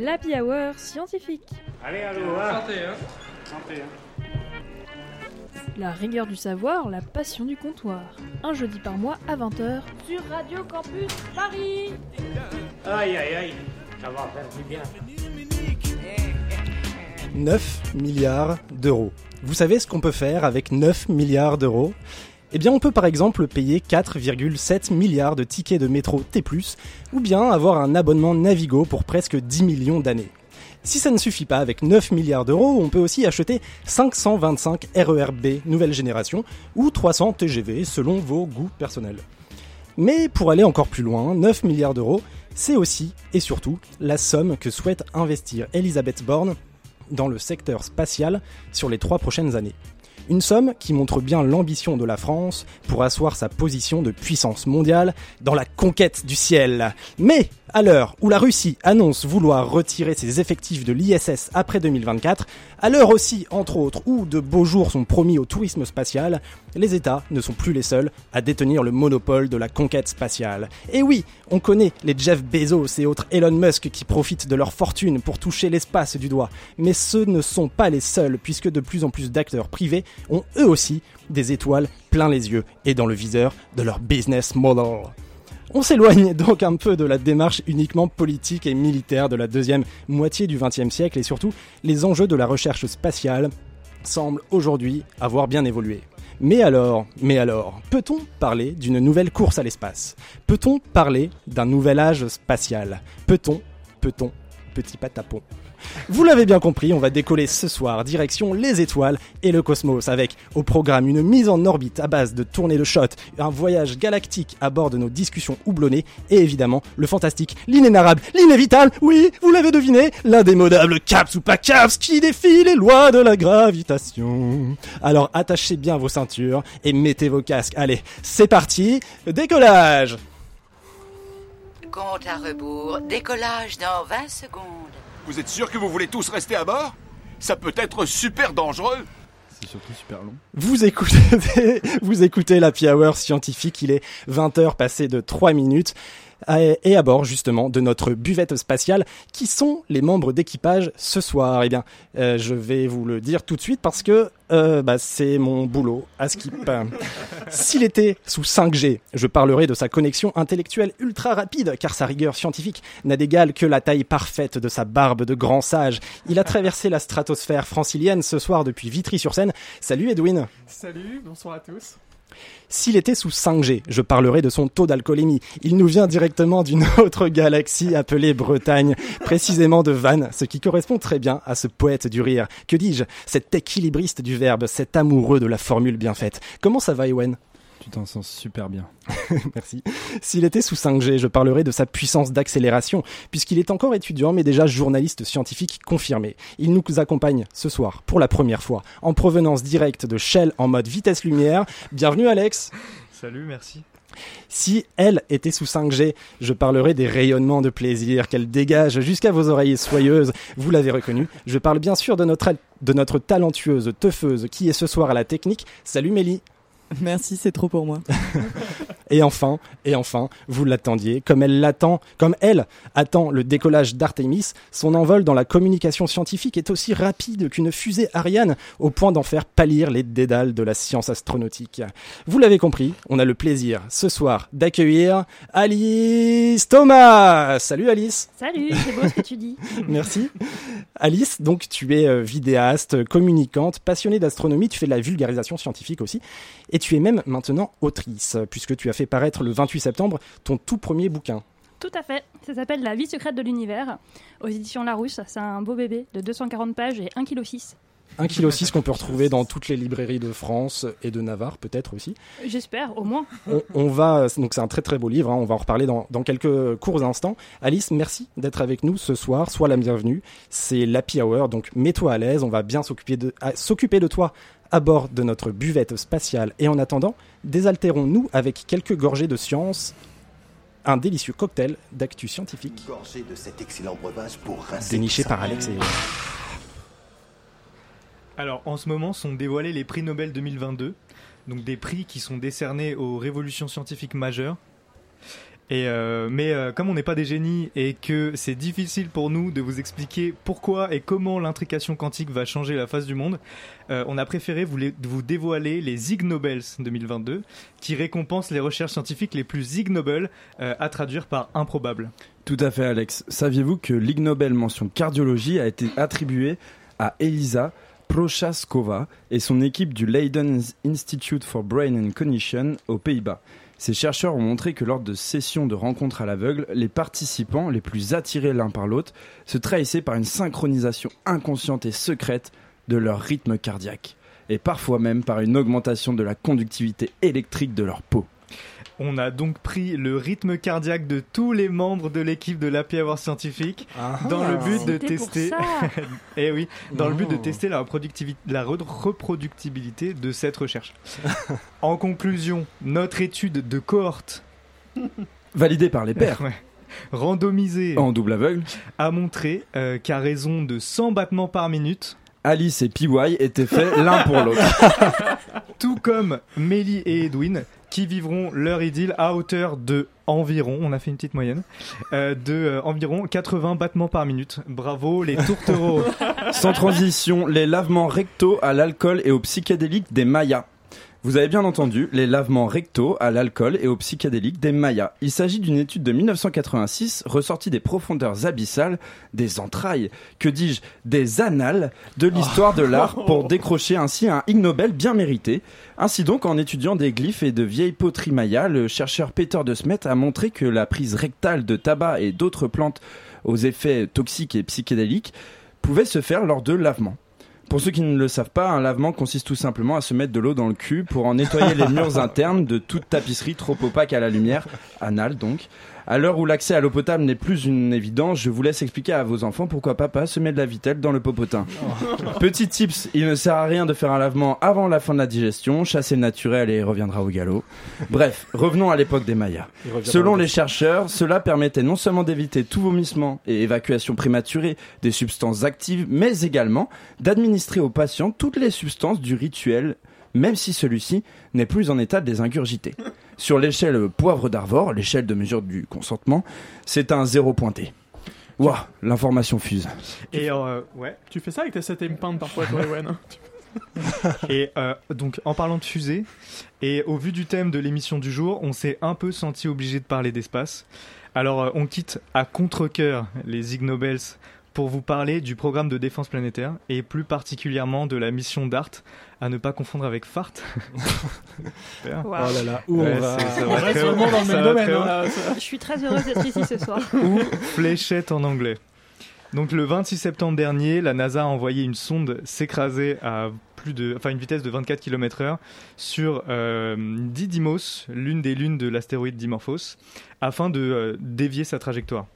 L'Happy Hour scientifique. Allez, allô, hein. Santé, hein. Santé, hein. La rigueur du savoir, la passion du comptoir. Un jeudi par mois à 20h sur Radio Campus Paris. Aïe, aïe, aïe. Ça va faire du bien. 9 milliards d'euros. Vous savez ce qu'on peut faire avec 9 milliards d'euros? Eh bien, on peut par exemple payer 4,7 milliards de tickets de métro T+, ou bien avoir un abonnement Navigo pour presque 10 millions d'années. Si ça ne suffit pas, avec 9 milliards d'euros, on peut aussi acheter 525 RERB nouvelle génération ou 300 TGV selon vos goûts personnels. Mais pour aller encore plus loin, 9 milliards d'euros, c'est aussi et surtout la somme que souhaite investir Elisabeth Borne dans le secteur spatial sur les trois prochaines années. Une somme qui montre bien l'ambition de la France pour asseoir sa position de puissance mondiale dans la conquête du ciel. Mais à l'heure où la Russie annonce vouloir retirer ses effectifs de l'ISS après 2024, à l'heure aussi, entre autres, où de beaux jours sont promis au tourisme spatial, les États ne sont plus les seuls à détenir le monopole de la conquête spatiale. Et oui, on connaît les Jeff Bezos et autres Elon Musk qui profitent de leur fortune pour toucher l'espace du doigt, mais ce ne sont pas les seuls, puisque de plus en plus d'acteurs privés ont eux aussi des étoiles plein les yeux et dans le viseur de leur business model. On s'éloigne donc un peu de la démarche uniquement politique et militaire de la deuxième moitié du XXe siècle et surtout les enjeux de la recherche spatiale semblent aujourd'hui avoir bien évolué. Mais alors, mais alors, peut-on parler d'une nouvelle course à l'espace? Peut-on parler d'un nouvel âge spatial? Peut-on, peut-on, petit patapon? Vous l'avez bien compris, on va décoller ce soir direction les étoiles et le cosmos avec au programme une mise en orbite à base de tournées de shot, un voyage galactique à bord de nos discussions houblonnées et évidemment le fantastique, l'inénarrable, l'inévitable, oui, vous l'avez deviné, l'indémodable caps ou pas caps qui défie les lois de la gravitation. Alors attachez bien vos ceintures et mettez vos casques. Allez, c'est parti, décollage Compte à rebours, décollage dans 20 secondes. Vous êtes sûr que vous voulez tous rester à bord? Ça peut être super dangereux. C'est surtout super long. Vous écoutez, vous écoutez la Hour scientifique, il est 20h passé de 3 minutes et à bord justement de notre buvette spatiale. Qui sont les membres d'équipage ce soir Eh bien, euh, je vais vous le dire tout de suite parce que euh, bah, c'est mon boulot à Skip. S'il était sous 5G, je parlerai de sa connexion intellectuelle ultra rapide, car sa rigueur scientifique n'a d'égal que la taille parfaite de sa barbe de grand sage. Il a traversé la stratosphère francilienne ce soir depuis Vitry-sur-Seine. Salut Edwin. Salut, bonsoir à tous. S'il était sous 5G, je parlerai de son taux d'alcoolémie. Il nous vient directement d'une autre galaxie appelée Bretagne, précisément de Vannes, ce qui correspond très bien à ce poète du rire. Que dis-je? Cet équilibriste du verbe, cet amoureux de la formule bien faite. Comment ça va, Ewen? Tu t'en sens super bien. Merci. S'il était sous 5G, je parlerai de sa puissance d'accélération, puisqu'il est encore étudiant, mais déjà journaliste scientifique confirmé. Il nous accompagne ce soir, pour la première fois, en provenance directe de Shell en mode vitesse lumière. Bienvenue Alex. Salut, merci. Si elle était sous 5G, je parlerai des rayonnements de plaisir qu'elle dégage jusqu'à vos oreilles soyeuses. Vous l'avez reconnu. Je parle bien sûr de notre, de notre talentueuse teufeuse qui est ce soir à la technique. Salut Mélie. Merci, c'est trop pour moi. et enfin, et enfin, vous l'attendiez, comme elle l'attend, comme elle attend le décollage d'Artemis, son envol dans la communication scientifique est aussi rapide qu'une fusée Ariane, au point d'en faire pâlir les dédales de la science astronautique. Vous l'avez compris, on a le plaisir ce soir d'accueillir Alice Thomas. Salut Alice. Salut, c'est beau ce que tu dis. Merci. Alice, donc tu es euh, vidéaste, communicante, passionnée d'astronomie, tu fais de la vulgarisation scientifique aussi. Et tu es même maintenant autrice, puisque tu as fait paraître le 28 septembre ton tout premier bouquin. Tout à fait. Ça s'appelle La vie secrète de l'univers, aux éditions Larousse. C'est un beau bébé de 240 pages et 1,6 kg. 1,6 kg qu'on peut retrouver dans toutes les librairies de France et de Navarre peut-être aussi. J'espère, au moins. On, va, donc c'est un très très beau livre, hein. on va en reparler dans, dans, quelques courts instants. Alice, merci d'être avec nous ce soir, sois la bienvenue. C'est l'Happy Hour, donc mets-toi à l'aise, on va bien s'occuper de, s'occuper de toi à bord de notre buvette spatiale. Et en attendant, désaltérons-nous avec quelques gorgées de science. Un délicieux cocktail d'actu scientifique. De cet excellent breuvage pour déniché par Alex et Alors, en ce moment sont dévoilés les prix Nobel 2022, donc des prix qui sont décernés aux révolutions scientifiques majeures. Euh, mais euh, comme on n'est pas des génies et que c'est difficile pour nous de vous expliquer pourquoi et comment l'intrication quantique va changer la face du monde, euh, on a préféré vous, dévoiler les Ig Nobels 2022, qui récompensent les recherches scientifiques les plus Ig Nobel euh, à traduire par improbable. Tout à fait, Alex. Saviez-vous que l'Ig Nobel mention cardiologie a été attribuée à Elisa Prochaskova et son équipe du Leiden Institute for Brain and Cognition aux Pays-Bas? Ces chercheurs ont montré que lors de sessions de rencontres à l'aveugle, les participants, les plus attirés l'un par l'autre, se trahissaient par une synchronisation inconsciente et secrète de leur rythme cardiaque, et parfois même par une augmentation de la conductivité électrique de leur peau. On a donc pris le rythme cardiaque de tous les membres de l'équipe de l'Happy Hour scientifique dans le but de tester. Eh oui, dans le but de tester la, reproductibilité de cette recherche. en conclusion, notre étude de cohorte Validé par les pairs, ouais, randomisée en double aveugle, a montré euh, qu'à raison de 100 battements par minute, Alice et PY étaient faits l'un pour l'autre. tout comme Mélie et Edwin, qui vivront leur idylle à hauteur de environ, on a fait une petite moyenne, euh, de euh, environ 80 battements par minute. Bravo les tourtereaux. Sans transition, les lavements rectaux à l'alcool et aux psychédéliques des Mayas. Vous avez bien entendu, les lavements rectaux à l'alcool et aux psychédéliques des Mayas. Il s'agit d'une étude de 1986 ressortie des profondeurs abyssales, des entrailles, que dis-je, des annales de l'histoire de l'art pour décrocher ainsi un Ig Nobel bien mérité. Ainsi donc, en étudiant des glyphes et de vieilles poteries mayas, le chercheur Peter de Smet a montré que la prise rectale de tabac et d'autres plantes aux effets toxiques et psychédéliques pouvait se faire lors de lavements. Pour ceux qui ne le savent pas, un lavement consiste tout simplement à se mettre de l'eau dans le cul pour en nettoyer les murs internes de toute tapisserie trop opaque à la lumière, anale donc. À l'heure où l'accès à l'eau potable n'est plus une évidence, je vous laisse expliquer à vos enfants pourquoi papa se met de la vitelle dans le popotin. Petit tips, il ne sert à rien de faire un lavement avant la fin de la digestion, chasser le naturel et il reviendra au galop. Bref, revenons à l'époque des Mayas. Selon les chercheurs, cela permettait non seulement d'éviter tout vomissement et évacuation prématurée des substances actives, mais également d'administrer aux patients toutes les substances du rituel, même si celui-ci n'est plus en état de les ingurgiter. Sur l'échelle poivre d'Arvor, l'échelle de mesure du consentement, c'est un zéro pointé. Ouah, l'information fuse. Et euh, ouais. Tu fais ça avec tes 7 peintes parfois, toi, Ewen hein Et euh, donc, en parlant de fusée, et au vu du thème de l'émission du jour, on s'est un peu senti obligé de parler d'espace. Alors, euh, on quitte à contre-coeur les Ig Nobels pour vous parler du programme de défense planétaire et plus particulièrement de la mission DART, à ne pas confondre avec FART. Oh là là, où Ouais, on va c'est- ça On va reste très haut. vraiment dans le même domaine. hein, Je suis très heureuse d'être ici ce soir. ou fléchette en anglais. Donc le 26 septembre dernier, la NASA a envoyé une sonde s'écraser à plus de, enfin une vitesse de 24 km/h sur euh, Didymos, l'une des lunes de l'astéroïde Dimorphos, afin de euh, dévier sa trajectoire.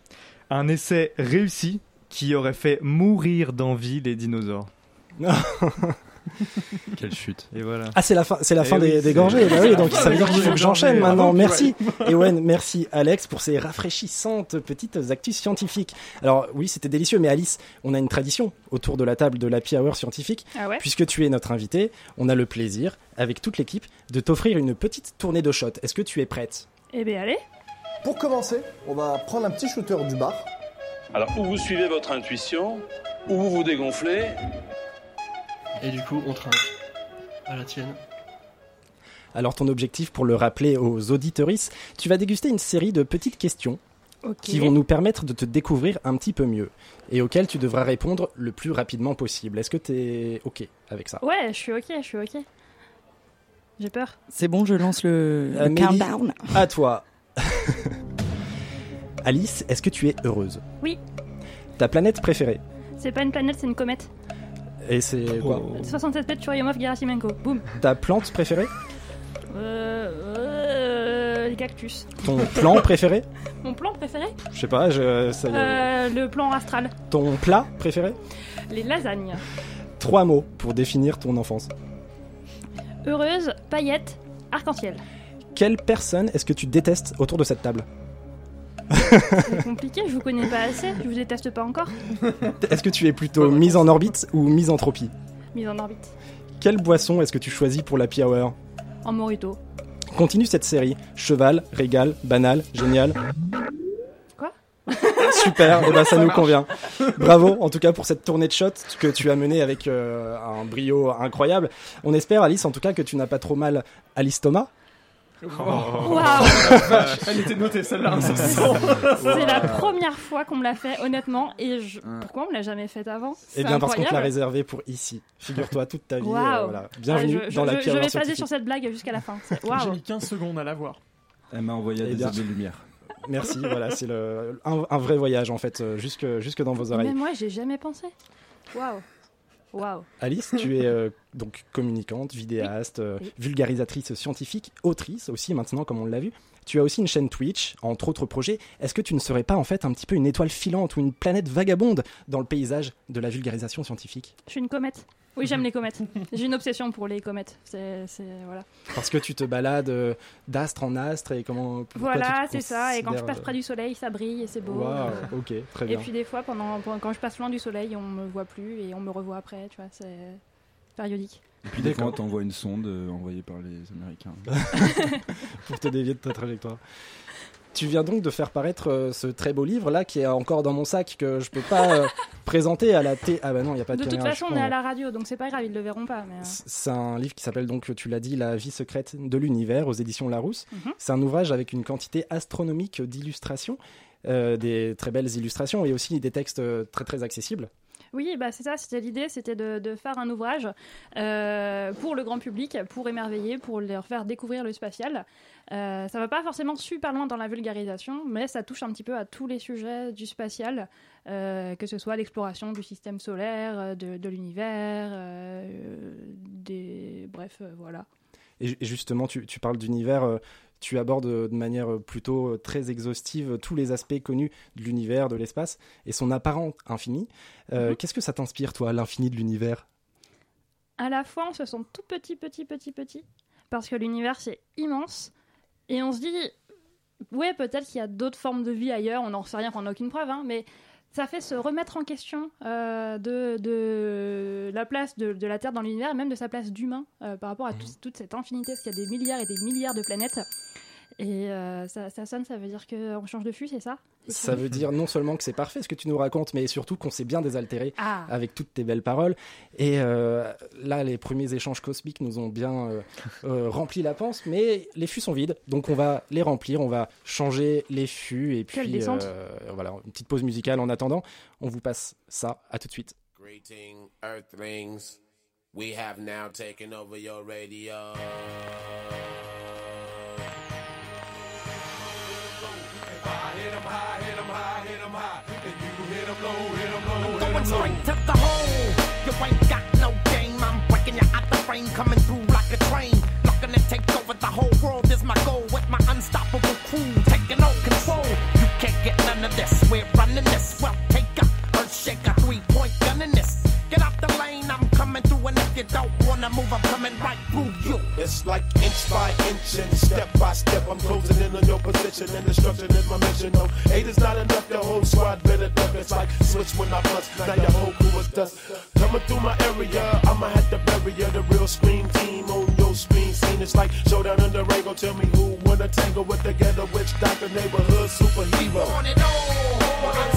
Un essai réussi qui aurait fait mourir d'envie les dinosaures. Quelle chute. Et voilà. Ah, c'est la fin, c'est la Eh fin oui, des, gorgées. Bah oui, donc la ça veut dire fin qu'il faut que j'enchaîne gorgées. maintenant. Merci. Ewen, merci Alex pour ces rafraîchissantes petites actus scientifiques. Alors oui, c'était délicieux, mais Alice, on a une tradition autour de la table de l'Happy Hour scientifique. Ah ouais? Puisque tu es notre invité, on a le plaisir, avec toute l'équipe, de t'offrir une petite tournée de shots. Est-ce que tu es prête? Eh bien allez. Pour commencer, on va prendre un petit shooter du bar. Alors, ou vous suivez votre intuition, ou vous vous dégonflez. Et du coup, on trinque. À la tienne. Alors ton objectif, pour le rappeler aux auditeuristes, tu vas déguster une série de petites questions qui vont nous permettre de te découvrir un petit peu mieux et auxquelles tu devras répondre le plus rapidement possible. Est-ce que tu es OK avec ça? Ouais, je suis ok, je suis ok. J'ai peur. C'est bon, je lance le, le countdown. À toi. Alice, est-ce que tu es heureuse? Oui. Ta planète préférée? C'est pas une planète, c'est une comète. Et c'est quoi? 67 mètres Churyumov Gerasimenko. Boum. Ta plante préférée? Euh, euh, les cactus. Ton plan préféré? Mon plan préféré? Je sais pas, je, ça y est. euh, Le plan astral. Ton plat préféré? Les lasagnes. Trois mots pour définir ton enfance. Heureuse, paillettes, arc-en-ciel. Quelle personne est-ce que tu détestes autour de cette table? C'est compliqué, je vous connais pas assez, je vous déteste pas encore. Est-ce que tu es plutôt mise en orbite ou misanthropie Mise en orbite. Quelle boisson est-ce que tu choisis pour la Hour En morito. Continue cette série. Cheval, régal, banal, génial. Quoi? Super, et ben ça, Ça nous marche. convient. Bravo en tout cas pour cette tournée de shots que tu as menée avec euh, un brio incroyable. On espère Alice en tout cas que tu n'as pas trop mal à l'estomac. Waouh Elle était notée celle-là, hein. C'est la première fois qu'on me l'a fait, honnêtement. Et je... pourquoi on me l'a jamais fait avant? Eh bien parce qu'on te l'a incroyable. réservé pour ici. Figure-toi toute ta vie. euh, Waouh. voilà. Bienvenue Ouais, je, dans je- la pire je vais passer sur cette blague jusqu'à la fin. C'est- J'ai mis 15 secondes à la voir. Elle m'a envoyé Eh des bien. de lumière. Merci, voilà, c'est le un, un vrai voyage en fait, euh, jusque jusque dans vos oreilles. Mais moi, j'ai jamais pensé. Waouh Alice, tu es euh, donc communicante, vidéaste, euh, vulgarisatrice scientifique, autrice aussi maintenant comme on l'a vu. Tu as aussi une chaîne Twitch, entre autres projets. Est-ce que tu ne serais pas en fait un petit peu une étoile filante ou une planète vagabonde dans le paysage de la vulgarisation scientifique? Je suis une comète. Oui, j'aime les comètes. J'ai une obsession pour les comètes. C'est, c'est- voilà. Parce que tu te balades euh, d'astre en astre et comment Voilà, c'est ça. Et quand je passe près du soleil, ça brille et c'est beau. Waouh, Euh, ok, très Et bien. puis des fois, pendant, quand je passe loin du soleil, on me voit plus et on me revoit après. Tu vois, c'est périodique. Et puis des fois, on t'envoie une sonde euh, envoyée par les Américains. pour te dévier de ta trajectoire. Tu viens donc de faire paraître euh, ce très beau livre là qui est encore dans mon sac que je peux pas euh, présenter à la T. Ah bah non, il y a pas de, De toute façon, on est à la radio, donc c'est pas grave, ils le verront pas. Mais, euh, C'est un livre qui s'appelle donc, tu l'as dit, La vie secrète de l'univers aux éditions Larousse. Mhm. C'est un ouvrage avec une quantité astronomique d'illustrations, euh, des très belles illustrations et aussi des textes très très accessibles. Oui, bah c'est ça, c'était l'idée, c'était de, de faire un ouvrage euh, pour le grand public, pour émerveiller, pour leur faire découvrir le spatial. Euh, ça va pas forcément super loin dans la vulgarisation, mais ça touche un petit peu à tous les sujets du spatial, euh, que ce soit l'exploration du système solaire, euh, de, de l'univers, euh, des... bref, voilà. Et, ju- et justement, tu, tu parles d'univers, tu abordes de manière plutôt très exhaustive tous les aspects connus de l'univers, de l'espace et son apparent infini. Mhm. Qu'est-ce que ça t'inspire, toi, l'infini de l'univers? À la fois on se sent tout petit, petit, petit, petit, parce que l'univers c'est immense, et on se dit, ouais, peut-être qu'il y a d'autres formes de vie ailleurs, on n'en sait rien, on n'a aucune preuve, hein, mais ça fait se remettre en question euh, de, de la place de, de la Terre dans l'univers, et même de sa place d'humain euh, par rapport à tout- toute cette infinité, parce qu'il y a des milliards et des milliards de planètes. Et euh, ça, ça sonne, ça veut dire qu'on change de fût, c'est ça? Ça veut dire non seulement que c'est parfait ce que tu nous racontes, mais surtout qu'on s'est bien désaltéré Ah. avec toutes tes belles paroles. Et euh, là, les premiers échanges cosmiques nous ont bien euh, euh, rempli la panse, mais les fûts sont vides, donc on va les remplir, on va changer les fûts et puis euh, voilà une petite pause musicale en attendant. On vous passe ça. À tout de suite. Greeting, Earthlings. We have now taken over your radio. Going straight to the hole. You ain't got no game. I'm breaking you out the frame, coming through like a train. Looking to take over the whole world is my goal. With my unstoppable crew taking all control. You can't get none of this. We're running this. Well, take a earth shaker, three point gun in this. Get out the lane, I'm coming through, and if you don't wanna move, I'm coming right through you. It's like inch by inch and step by step. I'm closing in on your position and destruction is my mission. No, eight is not enough. The whole squad better duck. It's like switch when I bust. Now your whole crew is dust. Coming through my area, I'ma have to bury ya. The real scream team on your screen scene. It's like showdown in the. Tell me who wanna tangle with the ghetto witch doctor neighborhood superhero. On it all,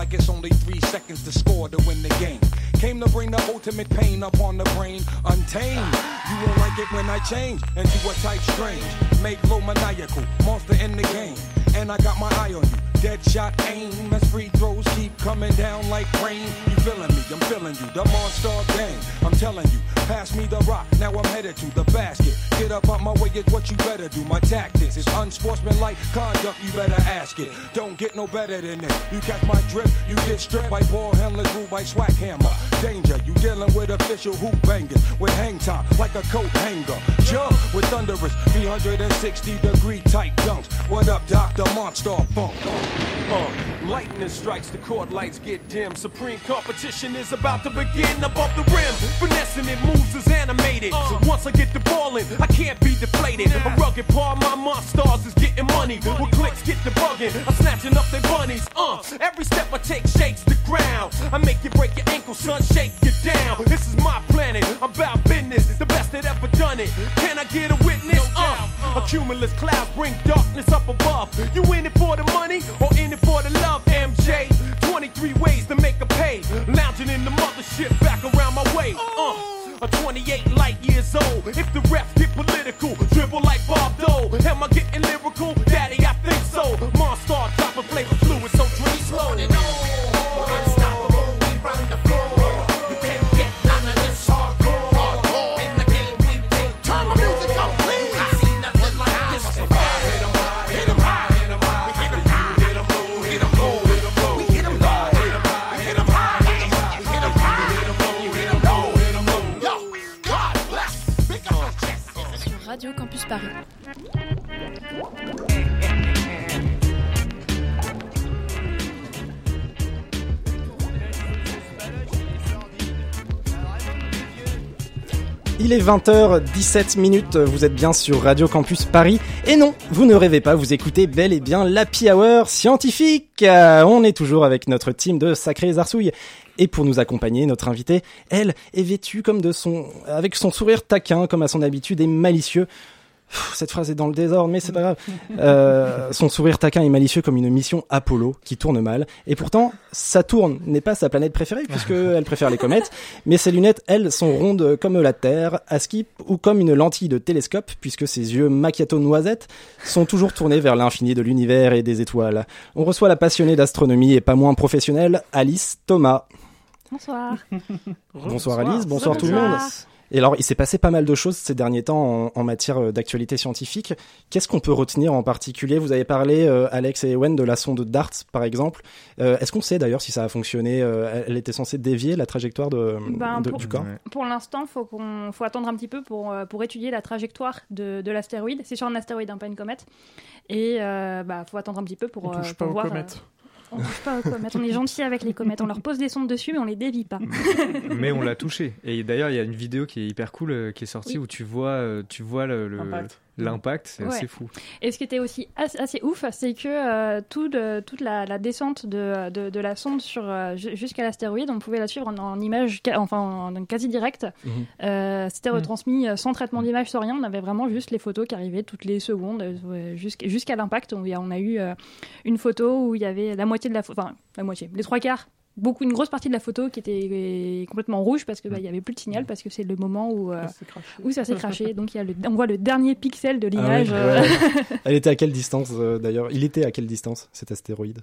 like it's only three seconds to score to win the game. Came to bring the ultimate pain upon the brain, untamed. You won't like it when I change into a type strange. Make low maniacal, monster in the game. And I got my eye on you. Dead shot aim as free throws keep coming down like rain. You feeling me? I'm feeling you. The monster gang. I'm telling you. Pass me the rock. Now I'm headed to the basket. Get up out my way is what you better do. My tactics is unsportsmanlike conduct. You better ask it. Don't get no better than this. You catch my drift. You get stripped by ball handlers, ruled by swag hammer. Danger. You dealing with official hoop bangers with hang time like a coat hanger. Jump with thunderous 360 degree tight dunks. What up, Dr. Monster Funk? Come on. Lightning strikes, the court lights get dim. Supreme competition is about to begin above the rim. Finessing it moves is animated. So once I get the ball in, I can't be deflated. A rugged paw, my monsters is getting money. With clicks, get the bugging. I'm snatching up their bunnies. Uh, every step I take shakes the ground. I make you break your ankle, son, shake you down. This is my planet. I'm about business. The best that ever done it. Can I get a witness? Uh, a cumulus cloud bring darkness up above. You in it for the money or in it for the love, MJ? 23 ways to make a pay. Lounging in the mothership back around my way. Uh, a 28 light years old. If the refs get political, dribble like Bob Dole. Am I getting lyrical? Daddy, I think so. Monster, dropping flavor fluid, so drink slow. Radio Campus Paris. Il est 20h17 minutes, vous êtes bien sur Radio Campus Paris. Et non, vous ne rêvez pas, vous écoutez bel et bien l'Happy Hour scientifique. Euh, on est toujours avec notre team de sacrés arsouilles. Et pour nous accompagner, notre invitée, elle, est vêtue comme de son, avec son sourire taquin, comme à son habitude, et malicieux. Cette phrase est dans le désordre, mais c'est pas grave. Euh, son sourire taquin et malicieux comme une mission Apollo qui tourne mal. Et pourtant, Saturne n'est pas sa planète préférée puisque elle préfère les comètes. Mais ses lunettes, elles, sont rondes comme la Terre, à skip ou comme une lentille de télescope puisque ses yeux macchiato noisettes sont toujours tournés vers l'infini de l'univers et des étoiles. On reçoit la passionnée d'astronomie et pas moins professionnelle, Alice Thomas. Bonsoir. Bonsoir Alice, bonsoir tout le monde. Et alors, il s'est passé pas mal de choses ces derniers temps en, en matière euh, d'actualité scientifique. Qu'est-ce qu'on peut retenir en particulier? Vous avez parlé, euh, Alex et Ewen, de la sonde DART, par exemple. Euh, Est-ce qu'on sait d'ailleurs si ça a fonctionné Euh, Elle était censée dévier la trajectoire de, Ben, de- pour, du corps? Pour l'instant, faut qu'on faut attendre un petit peu pour, pour étudier la trajectoire de, de l'astéroïde. C'est sur un astéroïde, hein, pas une comète. Et euh, bah, faut attendre un petit peu pour, On euh, touche pour pas aux voir. comètes. On touche pas aux comètes. On est gentil avec les comètes. On leur pose des sondes dessus, mais on les dévie pas. mais on l'a touché. Et d'ailleurs, il y a une vidéo qui est hyper cool euh, qui est sortie Oui. où tu vois, euh, tu vois le- le-. L'impact, c'est Ouais. assez fou. Et ce qui était aussi assez, assez ouf, c'est que euh, tout de- toute la, la descente de, de, de la sonde sur, euh, ju- jusqu'à l'astéroïde, on pouvait la suivre en, en image, enfin en quasi direct. Mhm. Euh, C'était Mhm. retransmis sans traitement d'image, sans rien. On avait vraiment juste les photos qui arrivaient toutes les secondes jusqu'à l'impact. On, on a eu une photo où il y avait la moitié de la enfin la moitié, les trois quarts. Beaucoup, une grosse partie de la photo qui était euh, complètement rouge parce que bah, il y avait plus de signal parce que c'est le moment où, euh, où ça s'est craché. Donc il y a le, on voit le dernier pixel de Ah l'image. ouais. Elle était à quelle distance euh, d'ailleurs? Il était à quelle distance cet astéroïde?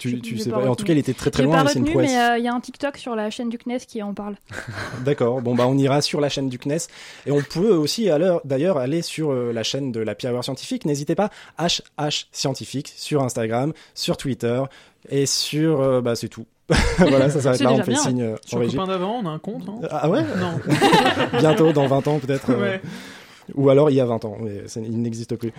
Tu, tu sais pas. En tout cas, il était très très loin. pas retenu, mais euh, il y a un TikTok sur la chaîne du CNES qui en parle. D'accord. Bon bah on ira sur la chaîne du CNES et on peut aussi d'ailleurs aller sur euh, la chaîne de la Hour scientifique. N'hésitez pas HH scientifique sur Instagram, sur Twitter et sur euh, bah c'est tout. voilà, ça s'arrête là. On fait bien. signe euh, Sur en régie. copain d'avant, on a un compte. hein Ah ouais Non. Bientôt, dans 20 ans peut-être. euh. Ou alors il y a 20 ans, mais ça- il n'existe plus.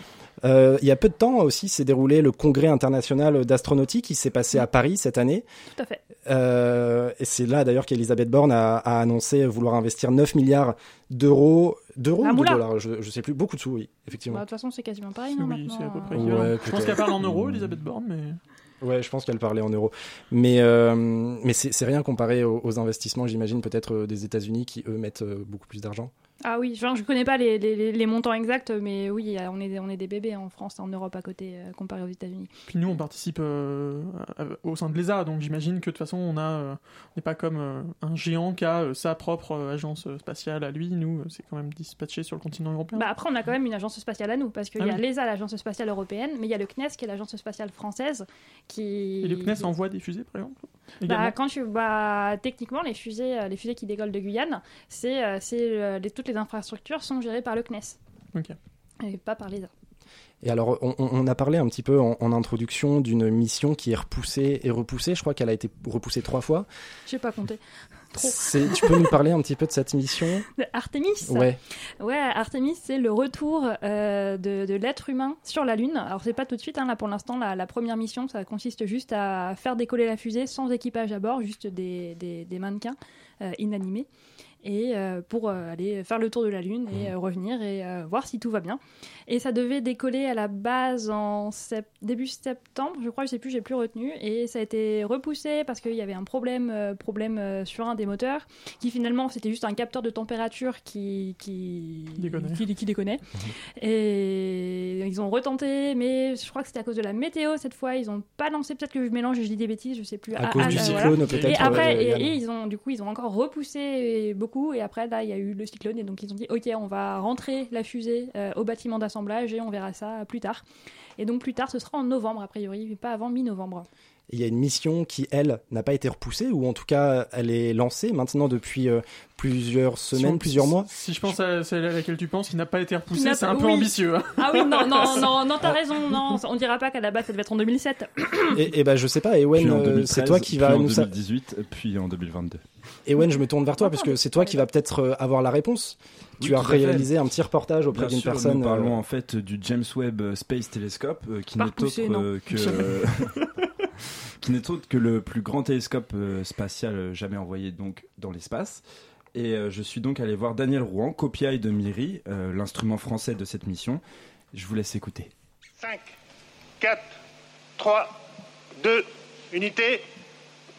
Euh, il y a peu de temps aussi s'est déroulé le congrès international d'astronautique qui s'est passé à Paris cette année. Tout à fait. Euh, et c'est là d'ailleurs qu'Elisabeth Borne a, a annoncé vouloir investir 9 milliards d'euros, d'euros ou de dollars, je, je sais plus, beaucoup de sous, oui, Bah, effectivement. De toute façon, c'est quasiment pareil, non Oui, maintenant, c'est à peu près euh, Ouais. Je pense qu'elle parle en euros, Elisabeth Borne, mais. Ouais, je pense qu'elle parlait en euros. Mais, euh, mais c'est rien comparé aux, aux investissements, j'imagine, peut-être euh, des États-Unis qui, eux, mettent euh, beaucoup plus d'argent. Ah oui, je connais pas les, les- les- les montants exacts, mais oui, on est, on est des bébés en France, en Europe à côté, euh, comparé aux États-Unis. Puis nous, on participe euh, au sein de l'ESA, donc j'imagine que de toute façon, on euh, n'est pas comme euh, un géant qui a sa propre agence spatiale à lui. Nous, c'est quand même dispatché sur le continent européen. Bah après, on a quand même une agence spatiale à nous, parce qu'il Ah y a oui. l'ESA, l'agence spatiale européenne, mais il y a le CNES, qui est l'agence spatiale française, qui... Et le CNES envoie des fusées, par exemple Bah, quand tu, bah, techniquement, les fusées, euh, les fusées qui décollent de Guyane, c'est, euh, c'est, euh, les- toutes les infrastructures sont gérées par le CNES. Et pas par l'ESA. Et alors, on, a parlé un petit peu en, en introduction d'une mission qui est repoussée et repoussée. Je crois qu'elle a été repoussée trois fois. J'ai pas compté. Tu peux nous parler un petit peu de cette mission? De Artemis? Ouais. Ouais, Artemis, c'est le retour euh, de, de l'être humain sur la Lune. Alors, c'est pas tout de suite, hein, là pour l'instant, la, la première mission, ça consiste juste à faire décoller la fusée sans équipage à bord, juste des, des- des mannequins euh, inanimés. Et euh, pour euh, aller faire le tour de la Lune et euh, revenir et voir si tout va bien. Et ça devait décoller à la base en début septembre, je crois, je sais plus, j'ai plus retenu. Et ça a été repoussé parce qu'il y avait un problème, problème sur un des moteurs, qui finalement c'était juste un capteur de température qui, qui, Déconnait. qui, qui déconnait. Et ils ont retenté, mais je crois que c'était à cause de la météo cette fois. Ils ont pas lancé, peut-être que je mélange et je dis des bêtises, je sais plus. À cause du euh, cyclone, peut-être, Et après, euh, et ils ont, du coup, ils ont encore repoussé beaucoup. Et après, là, il y a eu le cyclone. Et donc, ils ont dit, OK, on va rentrer la fusée euh, au bâtiment d'assemblage et on verra ça plus tard. Et donc, plus tard, ce sera en novembre, a priori, mais pas avant mi-novembre. Il y a une mission qui, elle, n'a pas été repoussée, ou en tout cas, elle est lancée maintenant depuis euh, plusieurs semaines, Si plusieurs mois. Si je pense à celle à laquelle tu penses, qui n'a pas été repoussée, c'est un peu oui. ambitieux. hein. Ah oui, non, non, non, non, t'as raison. Non, on dira pas qu'à la base, ça devait être en 2007. Et, et ben, je sais pas, Ewen, en euh, 2013, c'est toi qui va en nous. sa- 2018, puis en 2022. Ewen, je me tourne vers toi, parce que c'est toi qui va peut-être euh, avoir la réponse. tu as réalisé un petit reportage auprès d'une personne. Nous parlons euh, en fait du James Webb Space Telescope, euh, qui n'est autre euh, que qui n'est autre que le plus grand télescope euh, spatial euh, jamais envoyé donc dans l'espace. Et euh, je suis donc allé voir Daniel Rouen, copiaille de MIRI, euh, l'instrument français de cette mission. Je vous laisse écouter. 5, 4, 3, 2, unité,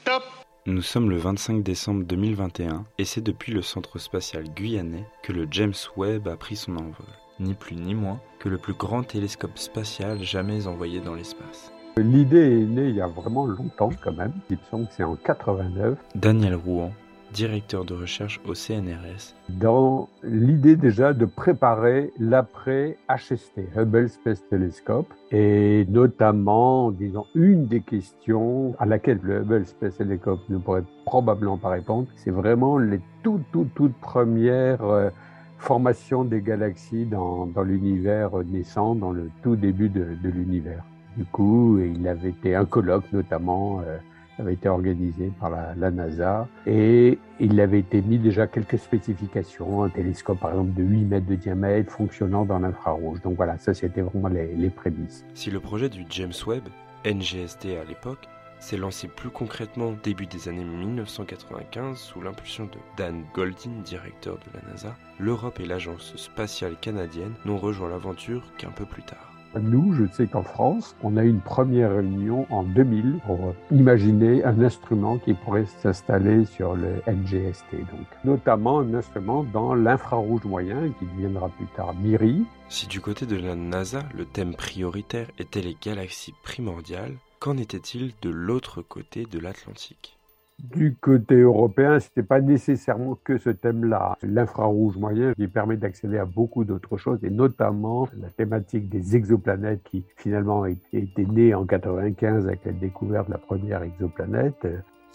top Nous sommes le 25 décembre 2021 et c'est depuis le centre spatial guyanais que le James Webb a pris son envol. Ni plus ni moins que le plus grand télescope spatial jamais envoyé dans l'espace. L'idée est née il y a vraiment longtemps quand même. Il me semble que c'est en 89. Daniel Rouen, directeur de recherche au CNRS, Dans l'idée déjà de préparer l'après HST, Hubble Space Telescope, et notamment, disons, une des questions à laquelle le Hubble Space Telescope ne pourrait probablement pas répondre, c'est vraiment les toutes, toutes, toutes premières euh, formations des galaxies dans, dans l'univers naissant, dans le tout début de, de l'univers. Du coup, il avait été un colloque notamment euh, avait été organisé par la, NASA et il avait été mis déjà quelques spécifications, un télescope par exemple de 8 mètres de diamètre fonctionnant dans l'infrarouge. Donc voilà, ça c'était vraiment les, les prémices. Si le projet du James Webb, NGST à l'époque, s'est lancé plus concrètement début des années 1995 sous l'impulsion de Dan Goldin, directeur de la NASA, l'Europe et l'agence spatiale canadienne n'ont rejoint l'aventure qu'un peu plus tard. Nous, je sais qu'en France, on a eu une première réunion en 2000 pour imaginer un instrument qui pourrait s'installer sur le NGST. Donc, notamment un instrument dans l'infrarouge moyen qui deviendra plus tard MIRI. Si du côté de la NASA, le thème prioritaire était les galaxies primordiales, qu'en était-il de l'autre côté de l'Atlantique? Du côté européen, c'était pas nécessairement que ce thème-là. L'infrarouge moyen qui permet d'accéder à beaucoup d'autres choses, et notamment la thématique des exoplanètes qui finalement était née en 95 avec la découverte de la première exoplanète.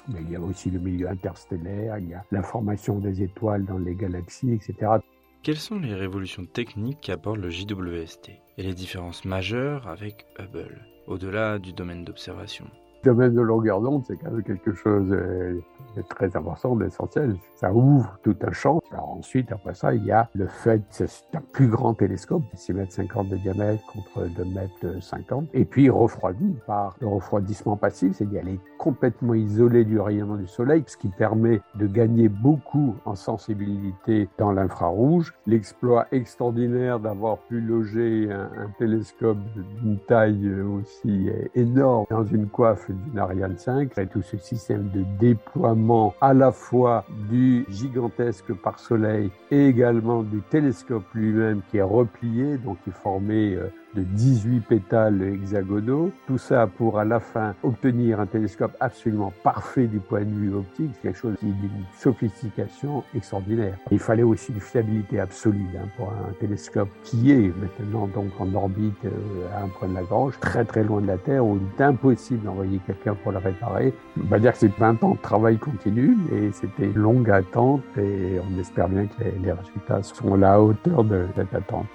Mais il y a aussi le milieu interstellaire, il y a la formation des étoiles dans les galaxies, etc. Quelles sont les révolutions techniques qu'apporte le JWST et les différences majeures avec Hubble, au-delà du domaine d'observation? Domaine de longueur d'onde, c'est quand même quelque chose de très important, d'essentiel. Ça ouvre tout un champ. Alors ensuite, après ça, il y a le fait que c'est un plus grand télescope, 6 mètres 50 de diamètre contre 2 mètres 50, et puis refroidi par le refroidissement passif, c'est-à-dire elle est complètement isolée du rayonnement du soleil, ce qui permet de gagner beaucoup en sensibilité dans l'infrarouge. L'exploit extraordinaire d'avoir pu loger un, un télescope d'une taille aussi énorme dans une coiffe d'une Ariane 5 et tout ce système de déploiement à la fois du gigantesque par soleil et également du télescope lui-même qui est replié, donc qui est formé euh, de 18 pétales hexagonaux. Tout ça pour à la fin obtenir un télescope absolument parfait du point de vue optique, c'est quelque chose d'une sophistication extraordinaire. Il fallait aussi une fiabilité absolue hein, pour un télescope qui est maintenant donc en orbite euh, à un point de Lagrange, très très loin de la Terre, où il est impossible d'envoyer quelqu'un pour le réparer. On va dire que c'est 20 ans de travail continu et c'était longue attente et on espère bien que les, les résultats sont à la hauteur de cette attente.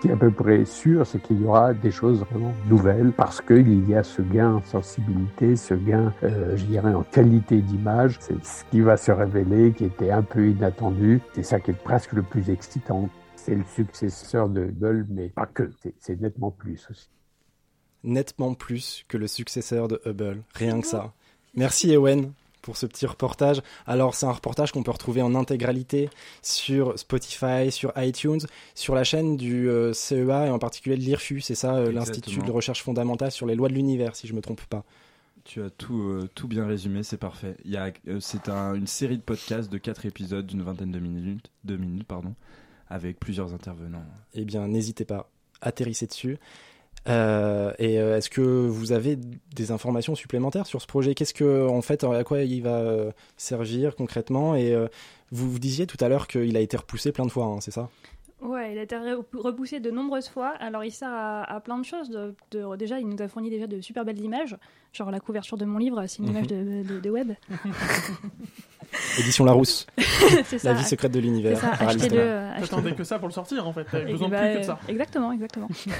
Ce qui est à peu près sûr, c'est qu'il y aura des choses vraiment nouvelles parce qu'il y a ce gain en sensibilité, ce gain, euh, je dirais, en qualité d'image. C'est ce qui va se révéler, qui était un peu inattendu. C'est ça qui est presque le plus excitant. C'est le successeur de Hubble, mais pas que. C'est nettement plus aussi. Nettement plus que le successeur de Hubble. Rien que ça. Merci Ewen pour ce petit reportage. Alors c'est un reportage qu'on peut retrouver en intégralité sur Spotify, sur iTunes, sur la chaîne du euh, CEA et en particulier de l'IRFU, c'est ça, euh, l'Institut de recherche fondamentale sur les lois de l'univers, si je me trompe pas. Tu as tout, euh, tout bien résumé, c'est parfait. C'est un, une série de podcasts de 4 épisodes d'une vingtaine de minutes, de minutes pardon, avec plusieurs intervenants. Eh bien, n'hésitez pas, atterrissez dessus. Euh, et euh, est-ce que vous avez des informations supplémentaires sur ce projet? Qu'est-ce que, en fait, à quoi il va euh, servir concrètement? Et vous, vous disiez tout à l'heure qu'il a été repoussé plein de fois, hein, c'est ça? Ouais, il a été repoussé de nombreuses fois. Alors, il sert à, plein de choses. De, déjà, il nous a fourni déjà de super belles images. Genre, la couverture de mon livre, c'est une image de, de, de web. Édition Larousse. La vie secrète de l'univers. T'attendais que ça pour le sortir, en fait. T'avais besoin de plus que ça. Exactement, exactement. ça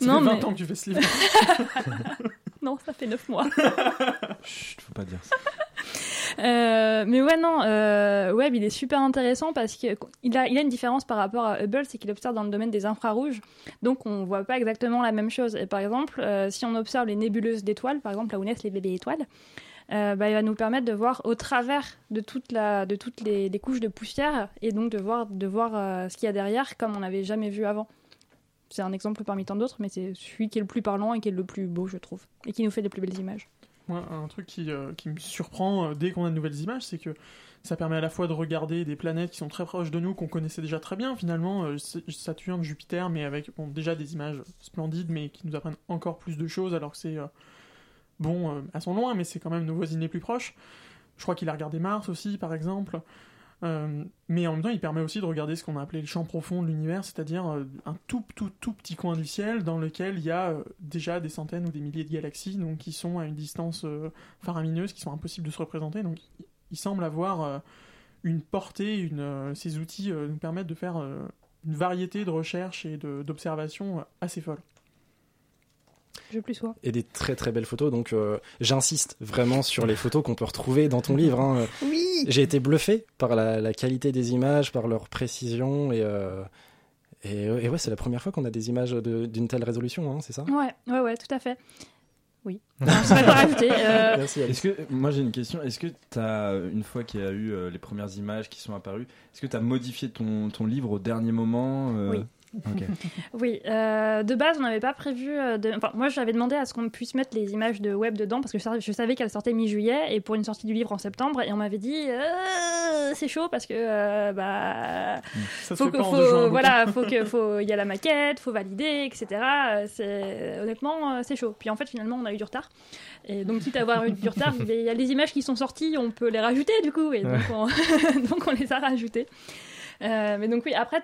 non, fait 20 ans que tu fais ce livre. non, ça fait 9 mois. Chut, faut pas dire ça. Euh, mais ouais, non, euh, Webb, il est super intéressant parce qu'il a, il a une différence par rapport à Hubble, c'est qu'il observe dans le domaine des infrarouges. Donc, on voit pas exactement la même chose. Et par exemple, euh, si on observe les nébuleuses d'étoiles, par exemple, là où naissent les bébés étoiles, euh, bah, il va nous permettre de voir au travers de, toutes les, couches de poussière et donc de voir, euh, ce qu'il y a derrière comme on n'avait jamais vu avant. C'est un exemple parmi tant d'autres, mais c'est celui qui est le plus parlant et qui est le plus beau, je trouve, et qui nous fait les plus belles images. Moi, un truc qui, euh, me surprend dès qu'on a de nouvelles images, c'est que ça permet à la fois de regarder des planètes qui sont très proches de nous, qu'on connaissait déjà très bien finalement, Saturne, Jupiter, mais avec déjà des images splendides, mais qui nous apprennent encore plus de choses, alors que c'est bon, euh, à son loin, mais c'est quand même nos voisines les plus proches. Je crois qu'il a regardé Mars aussi, par exemple. Euh, mais en même temps, il permet aussi de regarder ce qu'on a appelé le champ profond de l'univers, c'est-à-dire euh, un tout, tout, tout petit coin du ciel dans lequel il y a déjà des centaines ou des milliers de galaxies, donc qui sont à une distance faramineuse, qui sont impossibles de se représenter. Donc, il semble avoir une portée, ces outils nous permettent de faire une variété de recherches et d'observations assez folles. Je plus sois. Et des très très belles photos. Donc euh, j'insiste vraiment sur les photos qu'on peut retrouver dans ton livre. Hein. Oui. J'ai été bluffé par la, qualité des images, par leur précision et. Euh, et, ouais, c'est la première fois qu'on a des images d'une telle résolution, hein, c'est ça? Ouais, ouais, ouais, tout à fait. Oui. je ne pas rajouter. Euh. Merci. Est-ce que moi j'ai une question. Est-ce que tu as une fois qu'il y a eu les premières images qui sont apparues, est-ce que tu as modifié ton, ton, livre au dernier moment Oui. oui, euh, de base, on n'avait pas prévu. Euh, de... Enfin, moi, j'avais demandé à ce qu'on puisse mettre les images de web dedans parce que je savais qu'elle sortait mi-juillet et pour une sortie du livre en septembre. Et on m'avait dit euh, c'est chaud parce que bah Ça faut que faut, voilà, faut que faut il y a la maquette, faut valider, etc. C'est honnêtement c'est chaud. Puis en fait, finalement, on a eu du retard. Et donc, quitte à avoir eu du retard, il y a les images qui sont sorties, on peut les rajouter du coup. Et donc, on... donc on les a rajoutées. Euh, mais donc oui, après,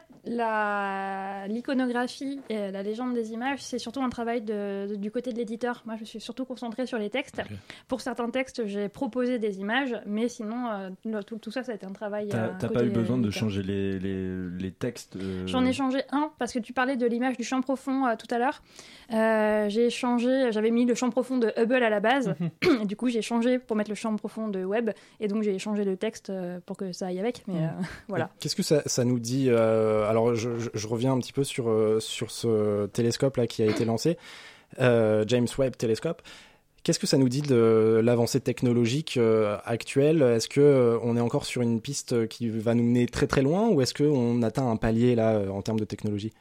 l'iconographie et la légende des images, c'est surtout un travail de, du côté de l'éditeur. Moi, je suis surtout concentrée sur les textes. Pour certains textes, j'ai proposé des images, mais sinon, euh, tout, tout, ça, ça a été un travail. T'as euh, pas eu besoin de changer les, les, les textes J'en ai changé un, parce que tu parlais de l'image du champ profond tout à l'heure. j'ai changé, j'avais mis le champ profond de Hubble à la base, et du coup, j'ai changé pour mettre le champ profond de Webb, et donc j'ai changé le texte pour que ça aille avec, mais voilà. Qu'est-ce que ça, ça nous dit. Euh, alors, je, reviens un petit peu sur, euh, sur ce télescope là qui a été lancé, euh, James Webb Telescope. Qu'est-ce que ça nous dit de l'avancée technologique actuelle? Est-ce que on est encore sur une piste qui va nous mener très très loin, ou est-ce qu'on atteint un palier là en termes de technologie?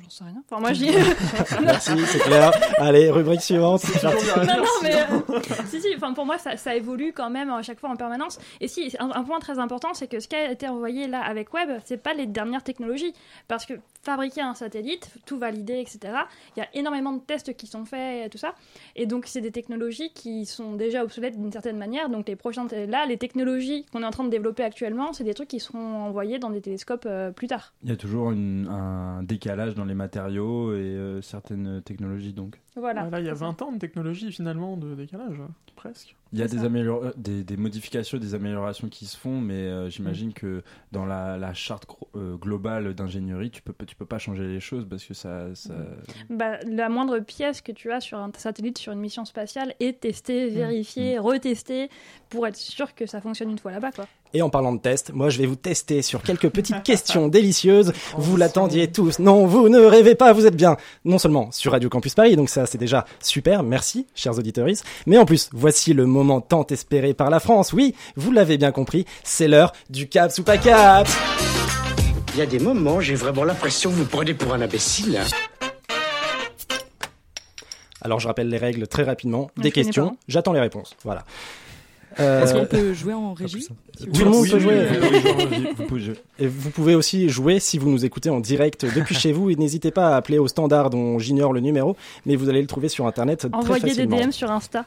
J'en sais rien. Enfin, moi, j'y. Merci, c'est clair. Allez, rubrique suivante. non, non, mais. Euh, si, si, enfin, pour moi, ça, ça, évolue quand même à chaque fois en permanence. Et si, un, point très important, c'est que ce qui a été envoyé là avec Web, c'est pas les dernières technologies. Parce que fabriquer un satellite, tout valider, etc., il y a énormément de tests qui sont faits et tout ça. Et donc, c'est des technologies qui sont déjà obsolètes d'une certaine manière. Donc, les prochaines. Là, les technologies qu'on est en train de développer actuellement, c'est des trucs qui seront envoyés dans des télescopes euh, plus tard. Il y a toujours une, un décalage dans les matériaux et euh, certaines technologies donc. Voilà. Là, il y a 20 ans de technologie finalement de décalage, presque. Il y a des, amélior- euh, des, des modifications, des améliorations qui se font, mais euh, j'imagine que dans la, la charte gro- euh, globale d'ingénierie, tu peux, tu peux pas changer les choses parce que ça. ça... Bah, la moindre pièce que tu as sur un satellite, sur une mission spatiale, est testée, vérifiée, retestée pour être sûr que ça fonctionne une fois là-bas. Quoi. Et en parlant de test, moi je vais vous tester sur quelques petites questions délicieuses. Vous l'attendiez tous. Non, vous ne rêvez pas, vous êtes bien. Non seulement sur Radio Campus Paris, donc ça c'est déjà super, merci, chers auditeurs. Mais en plus, voici le moment tant espéré par la France. Oui, vous l'avez bien compris, c'est l'heure du Caps ou pas Caps. Il y a des moments, j'ai vraiment l'impression que vous prenez pour un imbécile. Alors je rappelle les règles très rapidement. Des questions, j'attends les réponses. Voilà. Euh, Est-ce qu'on peut jouer en régie Tout le monde Oui, peut jouer. oui. Vous pouvez jouer. Et vous pouvez aussi jouer si vous nous écoutez en direct depuis chez vous. Et n'hésitez pas à appeler au standard dont j'ignore le numéro, mais vous allez le trouver sur internet très Envoyer des facilement. DM sur Insta.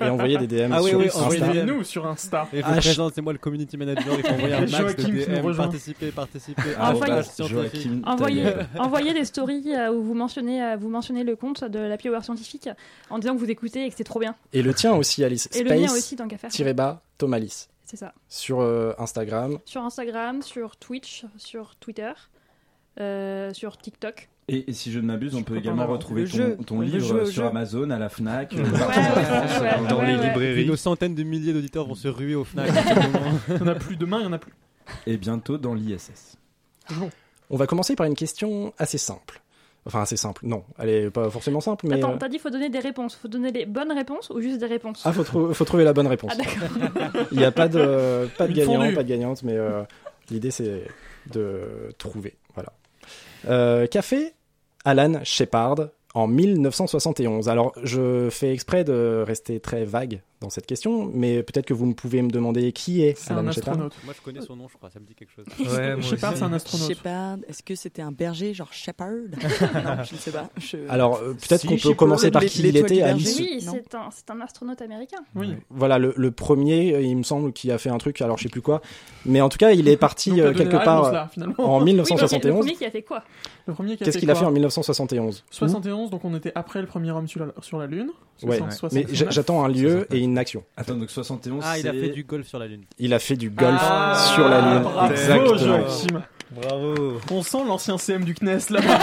Et envoyer des DM Ah oui, sur oui, Insta. Envoyez-nous sur Insta. Et vous H- présente, c'est moi le community manager, il faut envoyer un max Joachim de qui nous DM, rejoint. participer, participer, Ah, Envoyez-. Joachim Envoyez, envoyez des stories euh, où vous mentionnez, euh, vous mentionnez le compte de la Power Scientifique en disant que vous écoutez et que c'est trop bien. Et le tien aussi, Alice. Et le mien aussi, tant qu'à faire. Tiré bas, Thomalis. C'est ça. Sur euh, Instagram. Sur Instagram, sur Twitch, sur Twitter, euh, sur TikTok. Et, et si je ne m'abuse, on peut également retrouver ton, jeu. livre sur jeu. Amazon, à la Fnac, Ouais, partout en ouais, France, ouais, dans ouais, les. Et librairies. nos centaines de milliers d'auditeurs vont se ruer au Fnac. Il y en a plus demain, il y en a plus. Et bientôt dans l'ISS. On va commencer par une question assez simple. Enfin, assez simple. Non, elle est pas forcément simple, mais. Attends, euh, t'as dit faut donner des réponses. Faut donner les bonnes réponses ou juste des réponses Ah, faut, trou- faut trouver la bonne réponse. Ah, d'accord. Il n'y a pas de, pas de Une gagnant, fondue. pas de gagnante, mais euh, l'idée c'est de trouver. Voilà. Euh, fait Alan Shepard en 1971 Alors, je fais exprès de rester très vague dans cette question, mais peut-être que vous me pouvez me demander qui est C'est Alan un Shepard. astronaute. Moi je connais son nom, je crois, ça me dit quelque chose. Ouais, Shepard, c'est un astronaute. Shepard, est-ce que c'était un berger, genre Shepard Non, je ne sais pas. Je- Alors, euh, peut-être Si, qu'on peut Shepard, commencer par qui il était. Alice. Oui, c'est un, c'est un astronaute américain. Oui. Voilà, le, le premier, euh, il me semble, qui a fait un truc, alors je sais plus quoi, mais en tout cas, il est parti Donc, euh, quelque part là, en Oui, mais le 1971. premier qui a fait quoi? Le premier qui Qu'est-ce qu'il a fait en quoi? 1971 Où 71, donc on était après le premier homme sur la, sur la Lune. Ouais, 1969. mais j'a- j'attends un lieu et une action. Attends, donc 71, Ah, il a fait du golf sur la Lune. Il a fait du golf Ah, sur la Lune. bravo, Exactement. Joachim. Bravo. On sent l'ancien CM du CNES là-bas.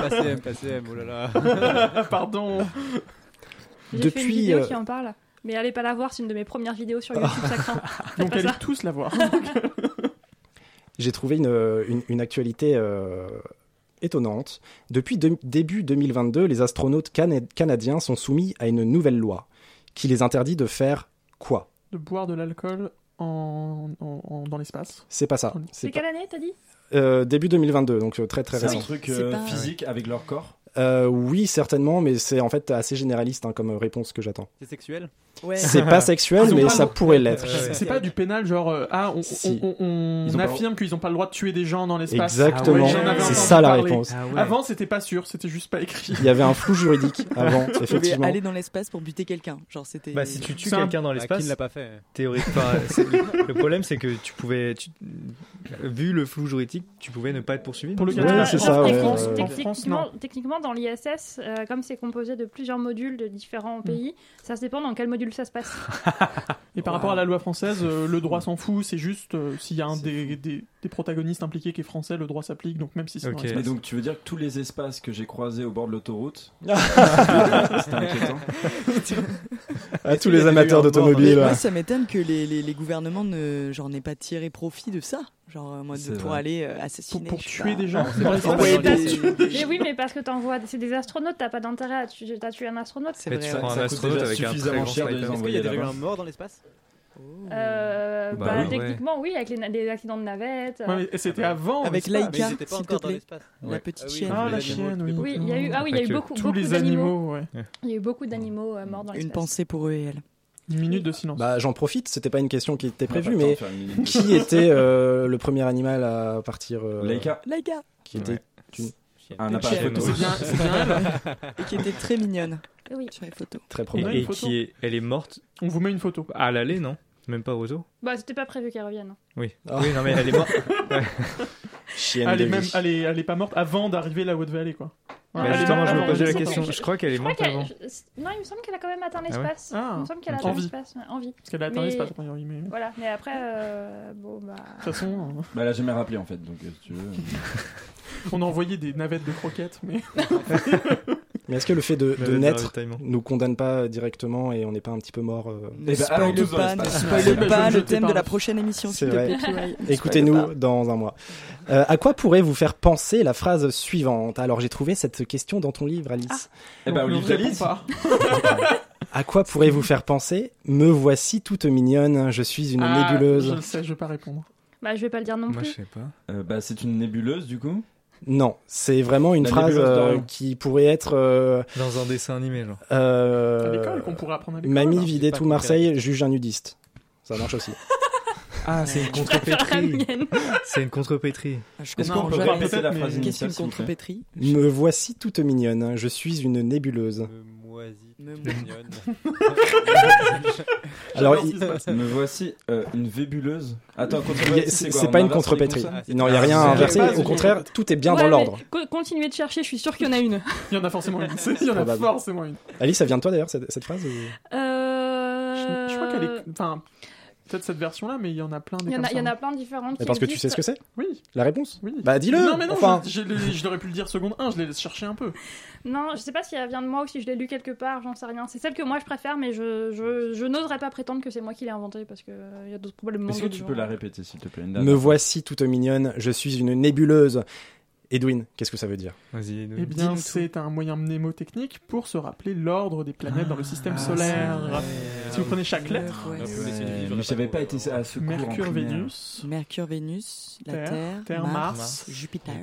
Pas CM, pas CM, oh là là. Pardon. J'ai fait une Depuis, vidéo euh, qui en parle. Mais allez pas la voir, c'est une de mes premières vidéos sur YouTube, ça craint. Donc allez ça. tous la voir. J'ai trouvé une, une, une actualité euh, étonnante. Depuis de- début 2022, les astronautes cana- canadiens sont soumis à une nouvelle loi qui les interdit de faire quoi De boire de l'alcool en, en- en- dans l'espace. C'est pas ça. C'est quelle année, t'as dit Euh, début 2022, donc euh, très très C'est un récent. truc C'est euh, pas- physique avec leur corps? Euh, oui, certainement, mais c'est en fait assez généraliste hein, comme réponse que j'attends. C'est sexuel? Ouais. C'est pas sexuel, mais pas ça le- pourrait l'être. C'est pas du pénal, genre, euh, ah, on, Si. on- on- Ils on ont pas le affirme qu'ils ont pas le droit de tuer des gens dans l'espace. Exactement, Ah ouais, c'est ça la parler. réponse. Ah ouais. Avant, c'était pas sûr, c'était juste pas écrit. Il y avait un flou juridique avant, effectivement. aller dans l'espace pour buter quelqu'un. Genre, c'était. Bah, si tu tues quelqu'un dans Bah, l'espace, Qui ne l'a pas fait théoriquement, c'est- le, problème c'est que tu pouvais, tu- vu le flou juridique, tu pouvais ne pas être poursuivi. Pour le cas- Ouais, c'est ça, techniquement- dans l'ISS, euh, comme c'est composé de plusieurs modules de différents pays, ça se dépend dans quel module ça se passe. Et par rapport à la loi française, euh, le droit s'en fout, c'est juste euh, s'il y a un des, des, des protagonistes impliqués qui est français, le droit s'applique, donc même si c'est dans Ok. l'espace. Mais donc tu veux dire que tous les espaces que j'ai croisés au bord de l'autoroute, c'était inquiétant. À tous les amateurs d'automobile. moi, ça m'étonne que les, les, les gouvernements ne, genre, n'aient pas tiré profit de ça. Genre, en mode pour vrai. aller euh, assassiner. Pour- tuer pas. des gens, envoyer Mais oui, mais parce que t'envoies, c'est des astronautes, t'as pas d'intérêt à tuer, un astronaute. C'est Mais vrai. tu prends un astronaute avec un très suffisamment grand cher de les. Est-ce qu'il y a envoyer déjà eu un mort dans l'espace? Euh, Bah bah, oui, ouais. techniquement, oui, avec les, accidents de navette. euh. Ouais, mais c'était avant. Avec pas s'il te plaît. La petite Ah chienne. Ah, la chienne, oui. Oui, il y a eu, ah oui, il y a eu beaucoup, Tous beaucoup les d'animaux. animaux, ouais. Il y a eu beaucoup d'animaux euh, morts dans Une l'espace. pensée pour eux et elle. Une minute de silence. Bah, j'en profite, c'était pas une question qui était prévue, mais qui était euh, le premier animal à partir euh, Laika, Qui était une un appareil chienne. photo. C'est bien, c'est bien. Et qui était très mignonne Oui. sur les photos. très Et, probable. et photo. qui est, elle est morte On vous met une photo. à l'aller, non? Même pas Ozo Bah, c'était pas prévu qu'elle revienne. Oui. Ah. Oui, non, mais elle est morte. Ouais. Chienne Elle de est, même, elle, est, elle est pas morte avant d'arriver là où elle devait aller, quoi. Bah, Elle est justement, je me posais la question. Je crois qu'elle est morte avant. je- Non, il me semble qu'elle a quand même atteint ouais l'espace. Ah, il me semble qu'elle a atteint En vie. l'espace. ouais, En vie. Parce qu'elle a atteint Mais- l'espace, mais... De Voilà, mais après, euh, bon, bah. toute façon, euh, Bah, elle a jamais rappelé en fait, donc euh, si tu veux. on a envoyé des navettes de croquettes, mais... Mais est-ce que le fait de, naître nous condamne pas directement et on n'est pas un petit peu mort euh, Ne Eh ben, spoil alors, pas, pas Je le thème de la prochaine émission, C'est vrai. Écoutez-nous dans un mois. Euh, à quoi pourrait vous faire penser la phrase suivante? Alors j'ai trouvé cette question dans ton livre, Alice. Eh ben, on Alice. pas. À quoi pourrait vous faire penser? Me voici toute mignonne, je suis une Ah, nébuleuse. Je sais, je vais pas répondre. Bah, je vais pas le dire non Moi, je plus. sais pas. Euh, bah, c'est une nébuleuse du coup. Non, c'est vraiment une La phrase euh, qui pourrait être euh, Dans un dessin animé, genre. euh, À l'école, qu'on pourrait apprendre à l'école. Mamie là. vidait tout concret. Marseille, juge un nudiste. Ça marche aussi. Ah, c'est une contrepétrie. C'est une contrepétrie. Ah, Est-ce qu'on peut répéter la phrase Qu'est-ce initiale, qu'une contrepétrie Me voici toute mignonne, je suis une nébuleuse. Me Alors, il-. Me voici euh, une vébuleuse. Attends, c'est pas une contrepétrie. Non, il n'y a rien à inverser. Au contraire, tout est bien Ouais, dans l'ordre. co- Continuez de chercher, je suis sûre qu'il y en a une. Il y en a forcément une. Il y en a Probable. forcément une. Alice, ça vient de toi d'ailleurs, cette, cette phrase ou- Euh... Je, je crois qu'elle est. Enfin, peut-être cette version-là, mais il y en a plein Il y en a, il y en ça. a plein de différentes. Mais parce que tu sais ce que c'est? Oui, La réponse? Oui. Bah dis-le Non, mais non, Enfin, je, je l'ai- je l'aurais pu le dire seconde 1, je l'ai cherché un peu. Non, je sais pas si elle vient de moi ou si je l'ai lu quelque part, j'en sais rien. C'est celle que moi je préfère, mais je, je, je n'oserais pas prétendre que c'est moi qui l'ai inventée parce qu'il y a d'autres problèmes. Est-ce que tu peux la répéter s'il te plaît une me voici toute mignonne, je suis une nébuleuse. Edwin, qu'est-ce que ça veut dire Vas-y, Eh bien, c'est un moyen mnémotechnique pour se rappeler l'ordre des planètes dans le système Ah, solaire. vrai. Si vous prenez chaque lettre, Ouais, Euh, mais J'avais pas été à ce Mercure. Vénus, Mercure, Vénus, la Terre, Terre, Terre, Mars, Mars, Jupiter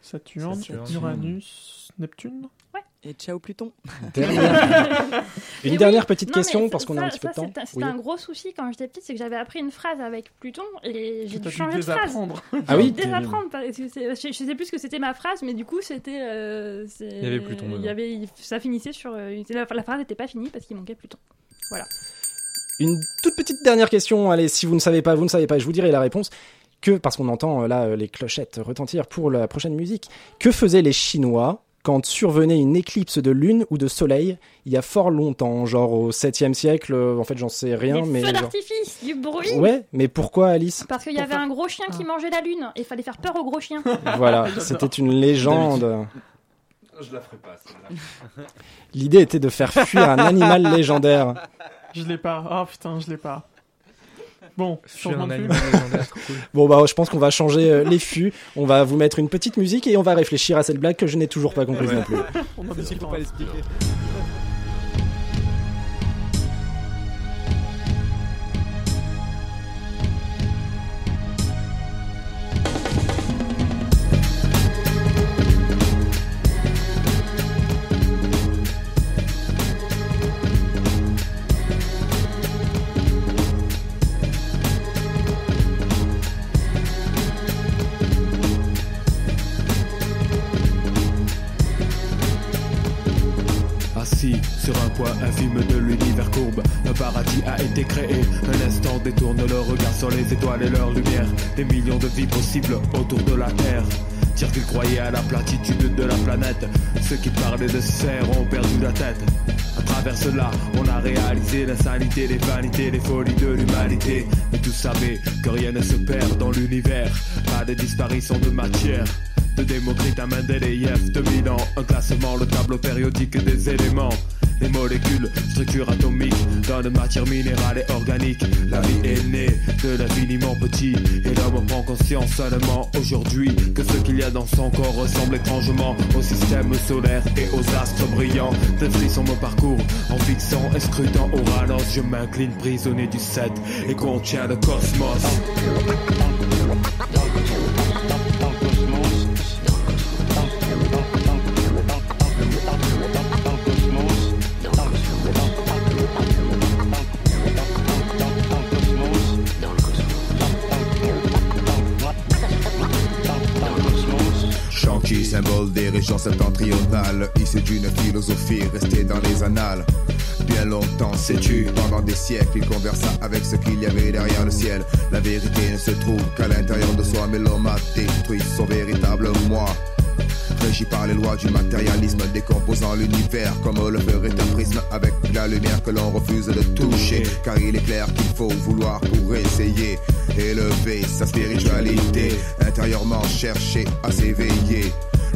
Saturne, Saturne. Uranus, Neptune. Et ciao Pluton. Dernière- Et Une oui, dernière petite non, question parce qu'on a un petit peu de temps. C'était Oui. un gros souci quand j'étais petite, c'est que j'avais appris une phrase avec Pluton et j'ai dû changer de phrase. Ah oui J'ai dû désapprendre parce que c'est- je, je sais plus ce que c'était ma phrase, mais du coup c'était. euh, Il y avait Pluton il y avait, ça finissait sur. euh, la, la phrase n'était pas finie parce qu'il manquait Pluton. Une toute petite dernière question. Allez, si vous ne savez pas, vous ne savez pas, je vous dirai la réponse. Que, parce qu'on entend euh, là les clochettes retentir pour la prochaine musique, que faisaient les Chinois quand survenait une éclipse de lune ou de soleil il y a fort longtemps, genre au 7e siècle, euh, en fait j'en sais rien, Des mais... feux genre- d'artifice, du bruit. Ouais, mais pourquoi Alice? Parce qu'il y avait un gros chien Ah. qui mangeait la lune et il fallait faire peur au gros chien. Voilà, c'était une légende. Je la ferai pas celle-là. L'idée était de faire fuir un animal légendaire. Je l'ai pas. Oh putain, je l'ai pas. Bon, Fuir changement un de film. animal légendaire, trop cool. Bon bah je pense qu'on va changer euh, les fûts, on va vous mettre une petite musique et on va réfléchir à cette blague que je n'ai toujours pas comprise Ouais. non plus. On pas l'expliquer. Leur lumière. Des millions de vies possibles autour de la Terre. Dire qu'ils croyaient à la platitude de la planète. Ceux qui parlaient de serre ont perdu la tête. À travers cela, on a réalisé l'insanité, les vanités, les folies de l'humanité. Mais tous savaient que rien ne se perd dans l'univers. Pas de disparition de matière. De Démocrite à Mendeleïev, 2000 ans, un classement, le tableau périodique des éléments. Les molécules, structure atomique, dans de matière minérale et organique. La vie est née de l'infiniment petit, et l'homme prend conscience seulement aujourd'hui que ce qu'il y a dans son corps ressemble étrangement au système solaire et aux astres brillants. Des frissons me parcourent en fixant et scrutant au ralenti. Je m'incline prisonnier du 7 et contiens le cosmos. Septentrionale, issue d'une philosophie restée dans les annales. Bien longtemps, sais-tu, pendant des siècles, il conversa avec ce qu'il y avait derrière le ciel. La vérité ne se trouve qu'à l'intérieur de soi, mais l'homme a détruit son véritable moi. Régi par les lois du matérialisme, décomposant l'univers comme le ferait un prisme avec la lumière que l'on refuse de toucher. Car il est clair qu'il faut vouloir pour essayer élever sa spiritualité, intérieurement chercher à s'éveiller.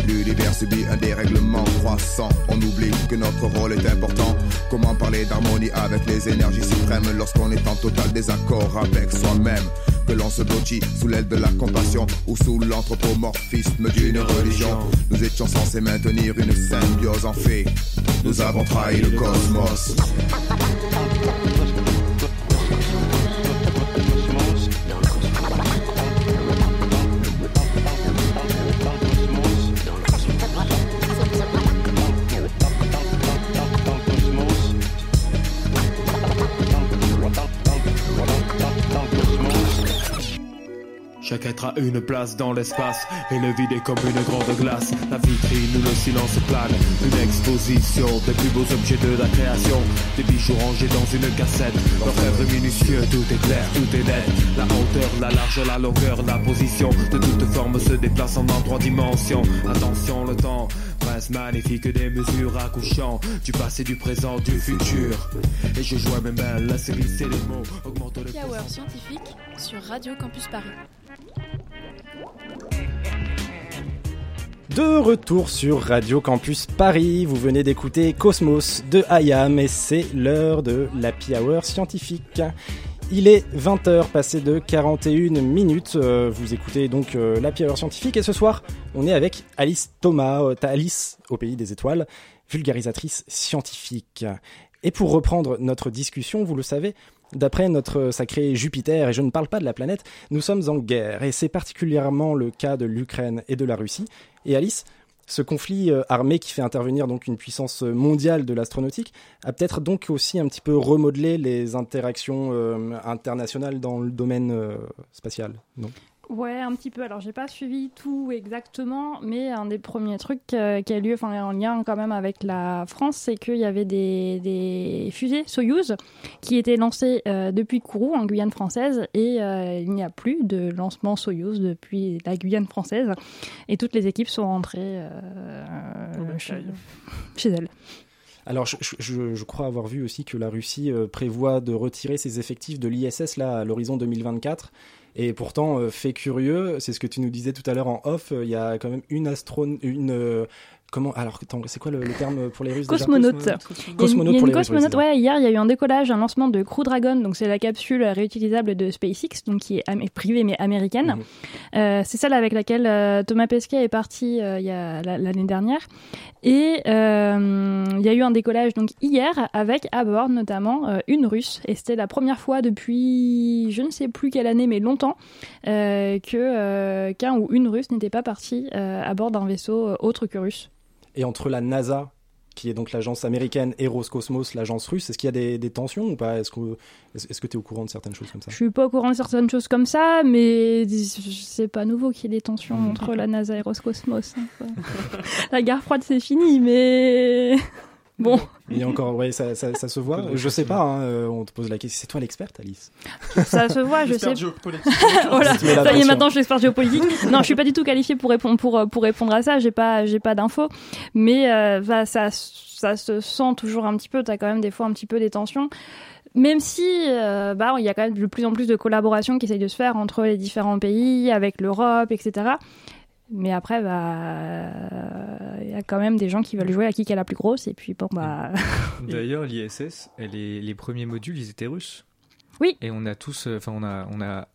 L'univers subit un dérèglement croissant. On oublie que notre rôle est important. Comment parler d'harmonie avec les énergies suprêmes lorsqu'on est en total désaccord avec soi-même? Que l'on se blottit sous l'aile de la compassion ou sous l'anthropomorphisme d'une religion. Nous étions censés maintenir une symbiose en fait. Nous avons trahi le cosmos. Chaque être a une place dans l'espace. Et le vide est comme une grande glace. La vitrine où le silence plane. Une exposition des plus beaux objets de la création. Des bijoux rangés dans une cassette. L'orfèvre minutieux, tout est clair, tout est net. La hauteur, la largeur, la longueur, la position. De toute forme se déplaçant dans trois dimensions. Attention le temps Prince magnifique des mesures accouchant Du passé, du présent, du futur. Et je joue à mes mains, laisse glisser les mots Augmente le Hour scientifique sur Radio Campus Paris. De retour sur Radio Campus Paris, vous venez d'écouter Cosmos de IAM et c'est l'heure de l'Happy Hour scientifique. Il est 20h passé de 41 minutes, euh, vous écoutez donc euh, l'Happy Hour scientifique et ce soir on est avec Alice Thomas, euh, Alice au pays des étoiles, vulgarisatrice scientifique. Et pour reprendre notre discussion, vous le savez, D'après notre sacré Jupiter, et je ne parle pas de la planète, nous sommes en guerre, et c'est particulièrement le cas de l'Ukraine et de la Russie. Et Alice, ce conflit euh, armé qui fait intervenir donc une puissance mondiale de l'astronautique a peut-être donc aussi un petit peu remodelé les interactions euh, internationales dans le domaine euh, spatial, non? Ouais, un petit peu. Alors, j'ai pas suivi tout exactement, mais un des premiers trucs euh, qui a lieu, enfin, en lien quand même avec la France, c'est qu'il y avait des, des fusées Soyuz qui étaient lancées euh, depuis Kourou, en Guyane française, et euh, il n'y a plus de lancement Soyuz depuis la Guyane française, et toutes les équipes sont rentrées chez, chez elles. Alors, je, je, je, crois avoir vu aussi que la Russie prévoit de retirer ses effectifs de l'ISS là à l'horizon 2024. Et pourtant, euh, fait curieux, c'est ce que tu nous disais tout à l'heure en off, euh, il y a quand même une astron, une comment alors c'est quoi le, le, terme pour les Russes Cosmonaute. déjà Cosmonaute. Il y a pour les cosmonaute. ouais, hier il y a eu un décollage, un lancement de Crew Dragon, donc c'est la capsule réutilisable de SpaceX, donc qui est privée mais américaine. Mhm. Euh, c'est celle avec laquelle euh, Thomas Pesquet est parti euh, il y a la- l'année dernière. Et euh, il y a eu un décollage donc hier avec à bord notamment euh, une Russe. Et c'était la première fois depuis je ne sais plus quelle année, mais longtemps, euh, que euh, qu'un ou une Russe n'était pas parti euh, à bord d'un vaisseau autre que russe. Et entre la NASA, qui est donc l'agence américaine, et Roscosmos, l'agence russe, est-ce qu'il y a des, des tensions ou pas? Est-ce que tu es au courant de certaines choses comme ça? Je suis pas au courant de certaines choses comme ça, mais c'est pas nouveau qu'il y ait des tensions entre la NASA et Roscosmos. hein, la guerre froide c'est fini, mais bon. Il y a encore, ouais, ça, ça, ça se voit. Je sais pas, hein, euh, on te pose la question. C'est toi l'experte, Alice Ça se voit, je sais. Expert géopolitique. voilà, ça y est, maintenant je suis expert géopolitique. non, je suis pas du tout qualifiée pour répondre pour euh, pour répondre à ça. J'ai pas j'ai pas d'infos, mais euh, bah, ça ça se sent toujours un petit peu. T'as quand même des fois un petit peu des tensions. Même si euh, bah, il y a quand même de plus en plus de collaborations qui essayent de se faire entre les différents pays, avec l'Europe, etc. Mais après, bah, il y a quand même des gens qui veulent jouer à qui qui est la plus grosse. Et puis, bon, bah. D'ailleurs, l'ISS, elle est- les premiers modules, ils étaient russes. Oui. Et on a tous, euh, enfin, on a, on a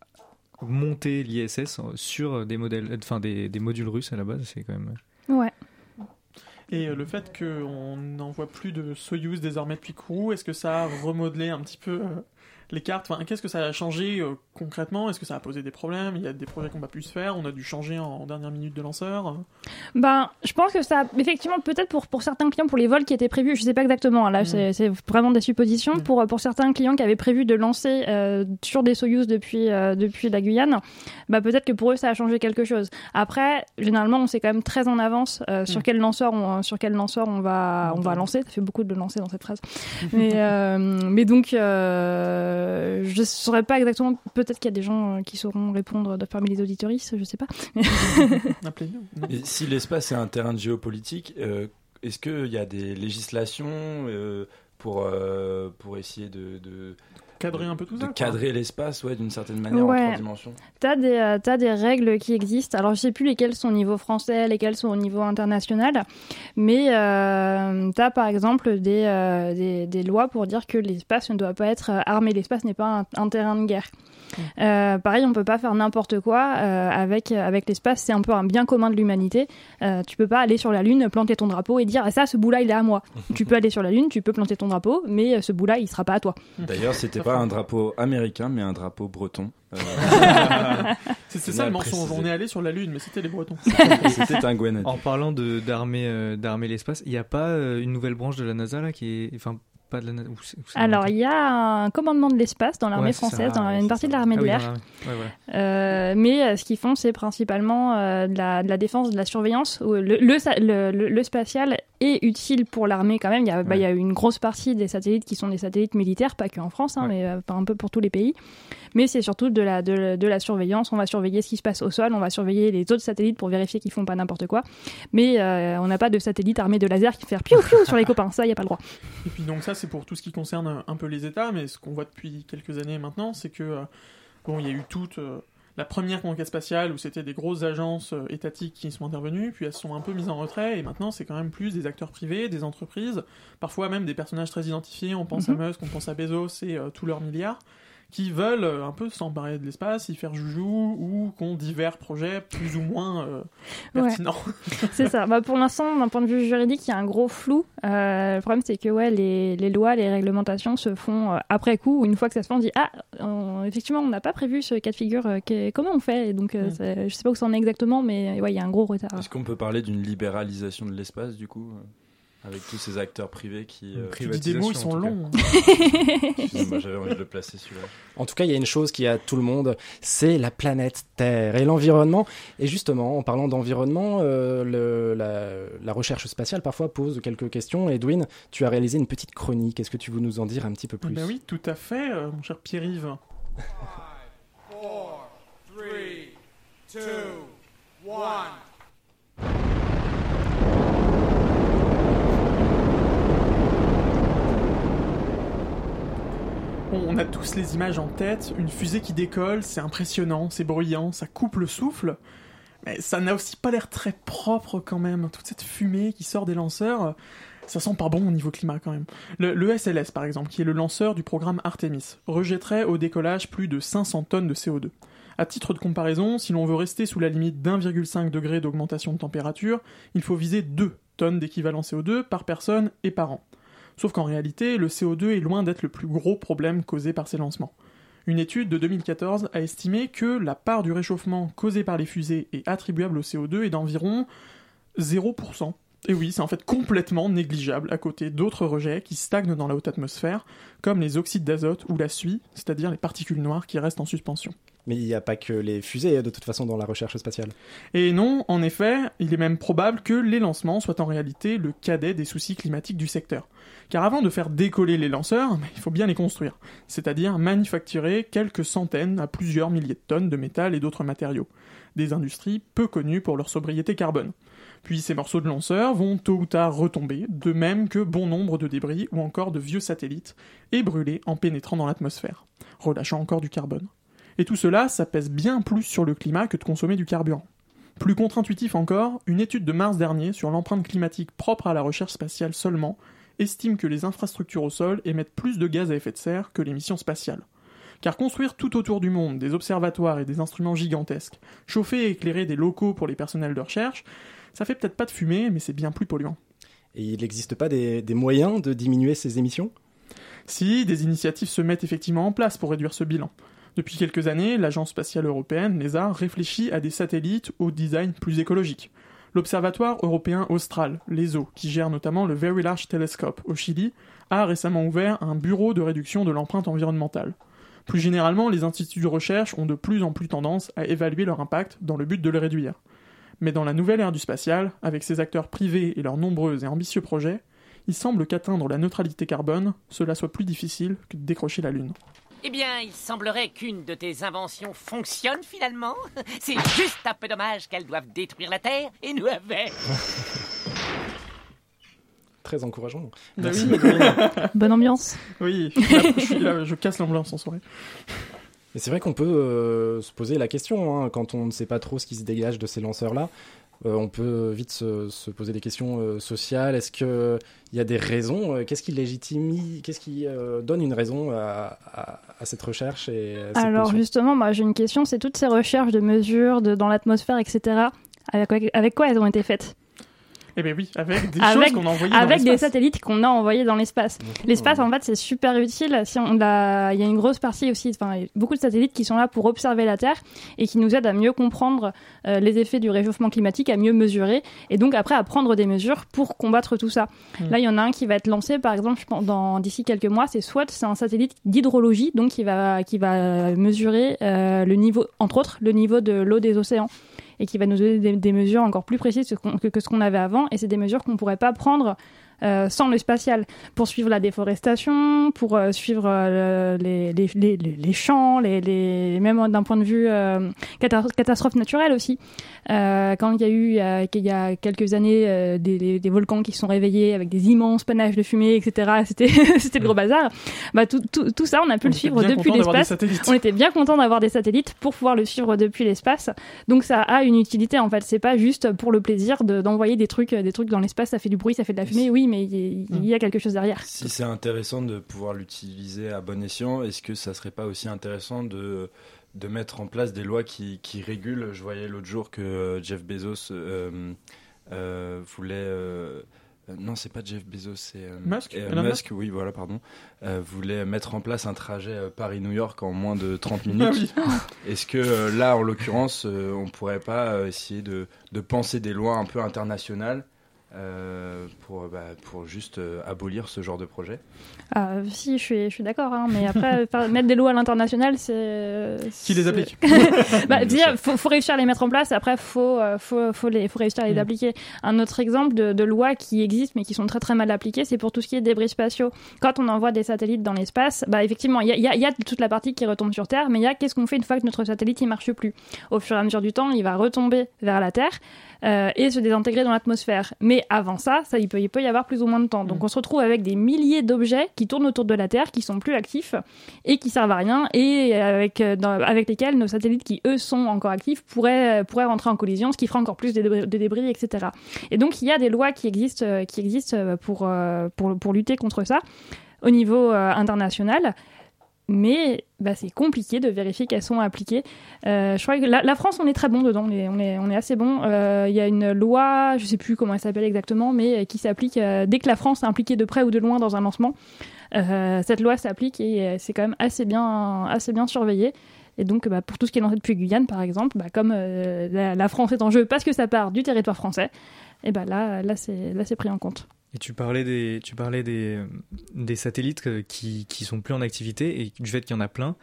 monté l'ISS sur des modèles, enfin, des, des modules russes à la base. C'est quand même. Ouais. Et euh, le fait qu'on n'envoie plus de Soyuz désormais depuis Kourou, est-ce que ça a remodelé un petit peu euh, les cartes, enfin, qu'est-ce que ça a changé euh, concrètement? Est-ce que ça a posé des problèmes? Il y a des projets qu'on n'a pas pu se faire, on a dû changer en, en dernière minute de lanceur? Ben, je pense que ça, effectivement, peut-être pour, pour certains clients, pour les vols qui étaient prévus, je sais pas exactement, hein, là, c'est- c'est vraiment des suppositions. Pour, pour certains clients qui avaient prévu de lancer euh, sur des Soyuz depuis, euh, depuis la Guyane, bah, peut-être que pour eux, ça a changé quelque chose. Après, généralement, on sait quand même très en avance euh, sur Mm. quel lanceur on, sur quel lanceur on va, on va lancer. Ça fait beaucoup de lancer dans cette phrase. mais, mais donc, euh, je saurais pas exactement, peut-être qu'il y a des gens euh, qui sauront répondre de parmi les auditoristes, je sais pas. Et si l'espace est un terrain de géopolitique, euh, est-ce qu'il y a des législations euh, pour, euh, pour essayer de, de Cadrer un peu tout de ça, quoi. cadrer l'espace, ouais, d'une certaine manière en Ouais. trois dimensions. T'as des, euh, t'as des règles qui existent. Alors, je sais plus lesquelles sont au niveau français, lesquelles sont au niveau international. Mais euh, t'as par exemple des, euh, des, des lois pour dire que l'espace ne doit pas être euh, armé. L'espace n'est pas un, un terrain de guerre. Euh, pareil, on peut pas faire n'importe quoi euh, avec, avec l'espace. C'est un peu un bien commun de l'humanité. Euh, tu peux pas aller sur la Lune, planter ton drapeau et dire ah, ça, ce bout-là, il est à moi. tu peux aller sur la Lune, tu peux planter ton drapeau, mais ce bout-là, il sera pas à toi. D'ailleurs, c'était pas un drapeau américain, mais un drapeau breton. Euh, C'est ça le mensonge. On est allé sur la Lune, mais c'était les Bretons. C'était un Gwenadier. En parlant de d'armer euh, l'espace, il n'y a pas euh, une nouvelle branche de la NASA là qui est enfin pas de la NASA. Alors, il y a un commandement de l'espace dans l'armée Ouais, c'est ça. française, dans ouais, une partie de l'armée Ah de l'air. Ouais. Euh, mais euh, ce qu'ils font, c'est principalement euh, de, la, de la défense, de la surveillance. où Le, le, sa- le- le- le spatial est utile pour l'armée quand même. Il y, a, bah, il y a une grosse partie des satellites qui sont des satellites militaires, pas que en France, hein, mais euh, un peu pour tous les pays. Mais c'est surtout de la, de, la- de la surveillance. On va surveiller ce qui se passe au sol, on va surveiller les autres satellites pour vérifier qu'ils font pas n'importe quoi. Mais euh, on n'a pas de satellite armé de laser qui fait piou piou sur les copains. Ça, il y a pas le droit. Et puis donc ça, c'est pour tout ce qui concerne un peu les États, mais ce qu'on voit depuis quelques années maintenant, c'est que euh, bon, il y a eu toute la première conquête spatiale où c'était des grosses agences euh, étatiques qui sont intervenues, puis elles se sont un peu mises en retrait, et maintenant c'est quand même plus des acteurs privés, des entreprises, parfois même des personnages très identifiés. On pense Mhm. à Musk, on pense à Bezos et euh, tous leurs milliards qui veulent euh, un peu s'emparer de l'espace, y faire joujou, ou qu'on divers projets plus ou moins euh, Ouais. pertinents. C'est ça. Bah, pour l'instant, d'un point de vue juridique, il y a un gros flou. Euh, le problème, c'est que ouais, les, les lois, les réglementations se font euh, après coup. Une fois que ça se fait, on dit Ah, on- effectivement, on n'a pas prévu ce cas de figure. euh, comment on fait? Et donc, euh, c'est- je sais pas où ça en est exactement, mais ouais, il y a un gros retard. Est-ce qu'on peut parler d'une libéralisation de l'espace, du coup? euh, avec tous ces acteurs privés qui. euh, Tu dis des mots, ils sont longs. Excusez-moi, j'avais envie de le placer celui-là. En tout cas, il y a une chose qui a tout le monde, c'est la planète Terre et l'environnement. Et justement, en parlant d'environnement, euh, le- la, la recherche spatiale parfois pose quelques questions. Edwin, tu as réalisé une petite chronique. Est-ce que tu veux nous en dire un petit peu plus? Ben oui, tout à fait, euh, mon cher Pierre-Yves. 4, 3, 2, 1. On a tous les images en tête, une fusée qui décolle, c'est impressionnant, c'est bruyant, ça coupe le souffle, mais ça n'a aussi pas l'air très propre quand même. Toute cette fumée qui sort des lanceurs, ça sent pas bon au niveau climat quand même. Le, SLS par exemple, qui est le lanceur du programme Artemis, rejetterait au décollage plus de 500 tonnes de CO2. À titre de comparaison, si l'on veut rester sous la limite d'1,5 degré d'augmentation de température, il faut viser 2 tonnes d'équivalent CO2 par personne et par an. Sauf qu'en réalité, le CO2 est loin d'être le plus gros problème causé par ces lancements. Une étude de 2014 a estimé que la part du réchauffement causé par les fusées et attribuable au CO2 est d'environ 0%. Et oui, c'est en fait complètement négligeable à côté d'autres rejets qui stagnent dans la haute atmosphère, comme les oxydes d'azote ou la suie, c'est-à-dire les particules noires qui restent en suspension. Mais il n'y a pas que les fusées, de toute façon, dans la recherche spatiale. Et non, en effet, il est même probable que les lancements soient en réalité le cadet des soucis climatiques du secteur. Car avant de faire décoller les lanceurs, il faut bien les construire, c'est-à-dire manufacturer quelques centaines à plusieurs milliers de tonnes de métal et d'autres matériaux. Des industries peu connues pour leur sobriété carbone. Puis ces morceaux de lanceurs vont tôt ou tard retomber, de même que bon nombre de débris ou encore de vieux satellites, et brûler en pénétrant dans l'atmosphère, relâchant encore du carbone. Et tout cela, ça pèse bien plus sur le climat que de consommer du carburant. Plus contre-intuitif encore, une étude de mars dernier sur l'empreinte climatique propre à la recherche spatiale seulement estime que les infrastructures au sol émettent plus de gaz à effet de serre que les missions spatiales. Car construire tout autour du monde des observatoires et des instruments gigantesques, chauffer et éclairer des locaux pour les personnels de recherche, ça fait peut-être pas de fumée, mais c'est bien plus polluant. Et il n'existe pas des, des moyens de diminuer ces émissions? Si, des initiatives se mettent effectivement en place pour réduire ce bilan. Depuis quelques années, l'Agence spatiale européenne, l'ESA, réfléchit à des satellites au design plus écologique. L'Observatoire européen austral, l'ESO, qui gère notamment le Very Large Telescope au Chili, a récemment ouvert un bureau de réduction de l'empreinte environnementale. Plus généralement, les instituts de recherche ont de plus en plus tendance à évaluer leur impact dans le but de le réduire. Mais dans la nouvelle ère du spatial, avec ses acteurs privés et leurs nombreux et ambitieux projets, il semble qu'atteindre la neutralité carbone, cela soit plus difficile que de décrocher la Lune. Eh bien, il semblerait qu'une de tes inventions fonctionne finalement. C'est juste un peu dommage qu'elles doivent détruire la Terre et nous avec. Très encourageant. Bah Merci. Bonne ambiance. Oui, je, suis là- je suis là, je casse l'ambiance en soirée. Et c'est vrai qu'on peut euh, se poser la question, hein, quand on ne sait pas trop ce qui se dégage de ces lanceurs-là, euh, on peut vite se, se poser des questions euh, sociales. Est-ce qu'il y a des raisons euh, Qu'est-ce qui légitime Qu'est-ce qui euh, donne une raison à, à- à cette recherche et à cette Alors justement, moi j'ai une question, c'est toutes ces recherches de mesures de, dans l'atmosphère, etc. Avec quoi elles ont été faites? Eh bien oui, avec des avec, choses qu'on a envoyées dans avec des l'espace. satellites qu'on a envoyés dans l'espace. L'espace, en fait, c'est super utile. Si on a, il y a une grosse partie aussi, enfin, beaucoup de satellites qui sont là pour observer la Terre et qui nous aident à mieux comprendre euh, les effets du réchauffement climatique, à mieux mesurer et donc après à prendre des mesures pour combattre tout ça. Mm. Là, il y en a un qui va être lancé, par exemple, je pense, dans d'ici quelques mois. C'est SWOT, c'est un satellite d'hydrologie, donc qui va qui va mesurer euh, le niveau, entre autres, le niveau de l'eau des océans et qui va nous donner des, mesures encore plus précises que- que ce qu'on avait avant. Et c'est des mesures qu'on ne pourrait pas prendre euh, sans le spatial, pour suivre la déforestation, pour euh, suivre euh, les, les, les, champs, les, les, même d'un point de vue cata- catastrophe naturelle aussi. Quand il y a eu, il y a, quelques années, des, des, volcans qui se sont réveillés avec des immenses panaches de fumée, etc., c'était c'était le gros bazar. Bah, tout, tout, tout ça, on a pu On le suivre depuis l'espace. On était bien content d'avoir des satellites pour pouvoir le suivre depuis l'espace. Donc ça a une utilité en fait. C'est pas juste pour le plaisir de- d'envoyer des trucs, des trucs dans l'espace. Ça fait du bruit, ça fait de la fumée, oui, mais il y, a quelque chose derrière. Si c'est intéressant de pouvoir l'utiliser à bon escient, est-ce que ça serait pas aussi intéressant de, de mettre en place des lois qui, qui régulent? Je voyais l'autre jour que euh, Jeff Bezos euh, euh, voulait. euh, non, c'est pas Jeff Bezos, c'est euh, Musk, euh, Musk, oui, voilà, pardon. euh, voulait mettre en place un trajet Paris-New York en moins de 30 Ah minutes. Est-ce que euh, là, en l'occurrence, euh, on pourrait pas euh, essayer de, de penser des lois un peu internationales euh, pour, bah, pour juste euh, abolir ce genre de projet Ah, si, je suis, je suis d'accord, hein, mais après, mettre des lois à l'international, c'est. Qui les applique bah, sûr. faut, faut réussir à les mettre en place, après, faut, euh, faut, faut, les, faut réussir à les Mm. appliquer. Un autre exemple de, de lois qui existent, mais qui sont très très mal appliquées, c'est pour tout ce qui est débris spatiaux. Quand on envoie des satellites dans l'espace, bah, effectivement, il y a, il y a- il y a toute la partie qui retombe sur Terre, mais il y a qu'est-ce qu'on fait une fois que notre satellite il marche plus? Au fur et à mesure du temps, il va retomber vers la Terre. Euh, et se désintégrer dans l'atmosphère. Mais avant ça, ça il, peut, il peut y avoir plus ou moins de temps. Donc on se retrouve avec des milliers d'objets qui tournent autour de la Terre, qui sont plus actifs et qui servent à rien, et avec, euh, dans- avec lesquels nos satellites qui eux sont encore actifs pourraient, euh, pourraient rentrer en collision, ce qui fera encore plus de débris, de débris, etc. Et donc il y a des lois qui existent, euh, qui existent euh, pour, euh, pour, pour lutter contre ça au niveau euh, international. Mais bah, c'est compliqué de vérifier qu'elles sont appliquées. Euh, je crois que la, France, on est très bon dedans, on est, assez bon. Euh, Il y a une loi, je sais plus comment elle s'appelle exactement, mais euh, qui s'applique euh, dès que la France est impliquée de près ou de loin dans un lancement. Euh, cette loi s'applique et euh, c'est quand même assez bien, assez bien surveillé. Et donc, bah, pour tout ce qui est lancé depuis Guyane, par exemple, bah, comme euh, la, France est en jeu parce que ça part du territoire français, là c'est pris en compte. Et tu parlais des, tu parlais des, euh, des satellites euh, qui, qui sont plus en activité et du fait qu'il y en a plein.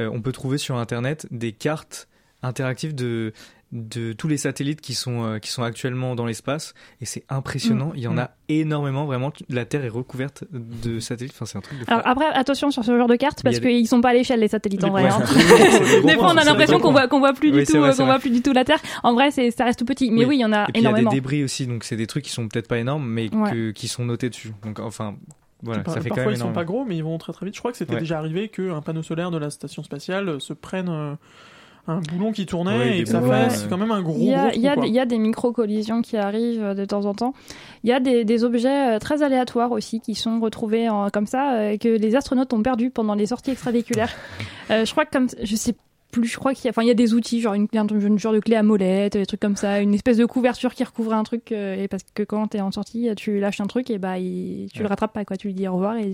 Euh, on peut trouver sur Internet des cartes interactives de, de tous les satellites qui sont, euh, qui sont actuellement dans l'espace et c'est impressionnant. Mm. Il y en Mm. a énormément, vraiment. La Terre est recouverte de satellites. Enfin, c'est un truc de. Alors après, attention sur ce genre de il parce a des- qu'ils sont pas à l'échelle les satellites en vrai. hein. Des fois, on a l'impression qu'on voit qu'on voit plus du Oui, tout, euh, qu'on voit plus du tout la Terre. En vrai, c'est ça reste tout petit. Mais oui, il y en a Et puis il y a énormément. des débris aussi, donc c'est des trucs qui sont peut-être pas énormes, mais Ouais. que- qui sont notés dessus. Donc enfin, voilà, ça fait quand Parfois même ils sont pas gros, mais ils vont très très vite. Je crois que c'était Ouais. déjà arrivé qu'un panneau solaire de la station spatiale se prenne euh, un boulon qui tournait Ouais, et que ça fasse ouais. quand même un gros Il y a, gros il y a des- il y a des micro-collisions qui arrivent de temps en temps. Il y a des, des objets euh, très aléatoires aussi qui sont retrouvés en- comme ça, euh, que les astronautes ont perdu pendant les sorties extravéhiculaires. Euh, je crois que comme je sais plus, je crois qu'il y a, enfin, il y a des outils, genre une, un, un genre de clé à molette, des trucs comme ça, une espèce de couverture qui recouvre un truc, euh, et parce que quand t'es en sortie, tu lâches un truc et bah il- tu le rattrapes pas, quoi. Tu lui dis au revoir et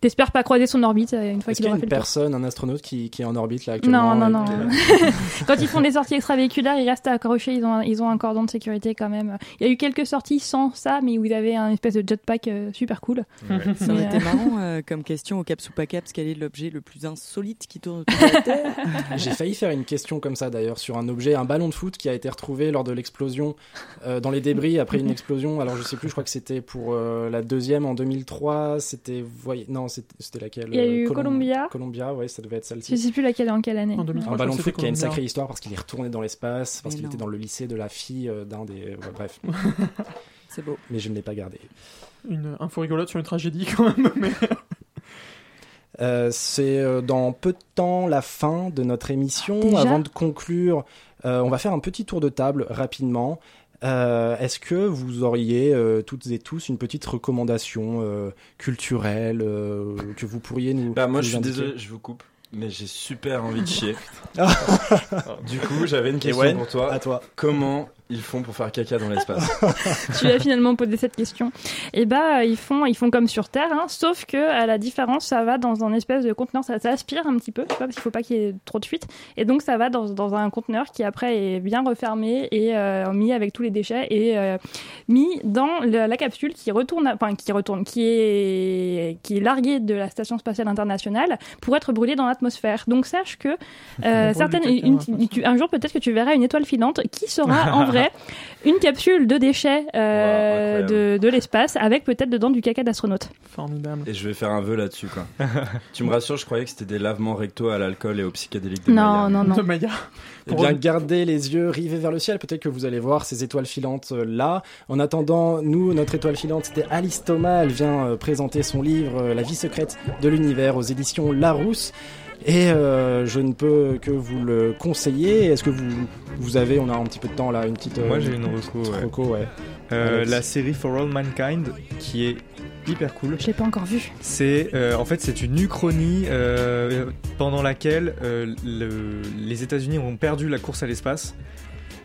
T'espères pas croiser son orbite euh, une fois qu'il y a une fait le tour. personne, un astronaute qui, qui est en orbite là actuellement Non, non, non. Quand ils font des sorties extravéhiculaires, ils restent accrochés, ils ont, un, ils ont un cordon de sécurité quand même. Il y a eu quelques sorties sans ça, mais où ils avaient un espèce de jetpack euh, super cool. Ça aurait été euh, marrant euh, comme question au Caps ou pas Caps, quel est l'objet le plus insolite qui tourne autour de la Terre? J'ai failli faire une question comme ça d'ailleurs sur un objet, un ballon de foot qui a été retrouvé lors de l'explosion euh, dans les débris après une explosion. Alors je sais plus, je crois que c'était pour euh, la deuxième en 2003. C'était voyez, non, c'était laquelle Il y a euh, eu Colom- Columbia. Columbia, ouais, ça devait être Je celle-ci. sais plus laquelle en quelle année. Un ballon de foot qui a une sacrée histoire parce qu'il est retourné dans l'espace, parce qu'il était dans le lycée de la fille euh, d'un des. ouais, bref. C'est beau. Mais je ne l'ai pas gardé. Une info rigolote sur une tragédie quand même. Mais... Euh, c'est euh, dans peu de temps la fin de notre émission. Déjà Avant de conclure, euh, on va faire un petit tour de table rapidement. Euh, Est-ce que vous auriez euh, toutes et tous une petite recommandation euh, culturelle euh, que vous pourriez nous Bah moi nous je suis désolé, je vous coupe, mais j'ai super envie de chier. du coup j'avais une question ouais, pour toi. à toi. Comment ils font pour faire caca dans l'espace tu as finalement posé cette question. Et bah ils font ils font comme sur Terre, hein, sauf que à la différence ça va dans un espèce de conteneur, ça, ça aspire un petit peu, tu vois, parce qu'il faut pas qu'il y ait trop de fuite. Et donc ça va dans, dans un conteneur qui après est bien refermé et euh, mis avec tous les déchets et euh, mis dans le- la capsule qui retourne, enfin qui retourne, qui est qui est larguée de la station spatiale internationale pour être brûlée dans l'atmosphère. Donc sache que euh, certaines, une- tu- un jour peut-être que tu verras une étoile filante qui sera en vrai une capsule de déchets euh, de, de l'espace avec peut-être dedans du caca d'astronaute. Formidable. Et je vais faire un vœu là-dessus quoi. tu me rassures, je croyais que c'était des lavements recto à l'alcool et aux psychédéliques de Non, Maya. non, non. De Maya. Eh bien, gardez les yeux rivés vers le ciel. Peut-être que vous allez voir ces étoiles filantes euh, là. En attendant, nous, notre étoile filante, c'était Alice Thomas. Elle vient euh, présenter son livre euh, La vie secrète de l'univers aux éditions Larousse. Et euh, je ne peux que vous le conseiller. Est-ce que vous, vous avez, on a un petit peu de temps là, une petite. euh, Moi j'ai une reco. ouais. reco, ouais. Euh, la série For All Mankind qui est hyper cool. Je l'ai pas encore vu. C'est euh, en fait c'est une uchronie euh, pendant laquelle euh, le- les États-Unis ont perdu la course à l'espace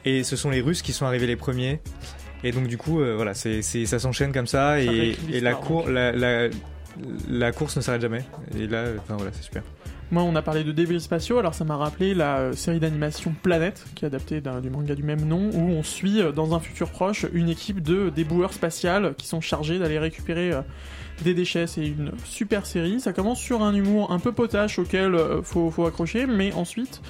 et ce sont les Russes qui sont arrivés les premiers. Et donc du coup euh, voilà c'est ça s'enchaîne comme ça et, la, cour, la, la, la course ne s'arrête jamais. Et là enfin voilà c'est super. Moi, on a parlé de débris spatiaux, alors ça m'a rappelé la euh, série d'animation Planète, qui est adaptée du manga du même nom, où on suit euh, dans un futur proche une équipe de déboueurs spatiales qui sont chargés d'aller récupérer euh, des déchets. C'est une super série. Ça commence sur un humour un peu potache auquel faut, faut accrocher, mais ensuite,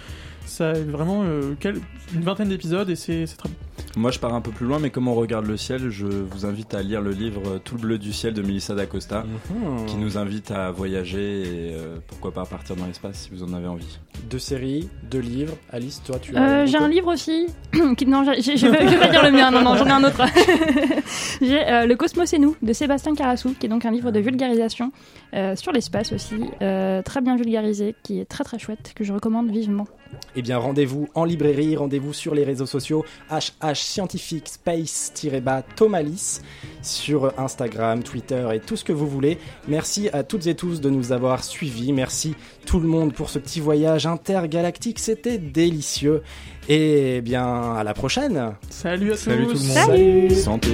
ça est vraiment une vingtaine d'épisodes et c'est très bon. Moi, je pars un peu plus loin, mais comme on regarde le ciel, je vous invite à lire le livre euh, Tout le bleu du ciel de Melissa d'Acosta, Mhm. qui nous invite à voyager et euh, pourquoi pas partir dans l'espace si vous en avez envie. Deux séries, deux livres. Alice, toi, tu as. Euh, j'ai un livre aussi. non, je vais, pas dire le mien, non, non, j'en ai un autre. j'ai euh, Le Cosmos et nous de Sébastien Carassou, qui est donc un livre de vulgarisation euh, sur l'espace aussi, très bien vulgarisé, qui est très très chouette, que je recommande vivement. Eh bien, rendez-vous en librairie, rendez-vous sur les réseaux sociaux HH scientifique space-bas Tomalis sur Instagram, Twitter et tout ce que vous voulez. Merci à toutes et tous de nous avoir suivis. Merci tout le monde pour ce petit voyage intergalactique. C'était délicieux. Et eh bien, à la prochaine. Salut à Salut tous. tout le monde. Salut. Santé.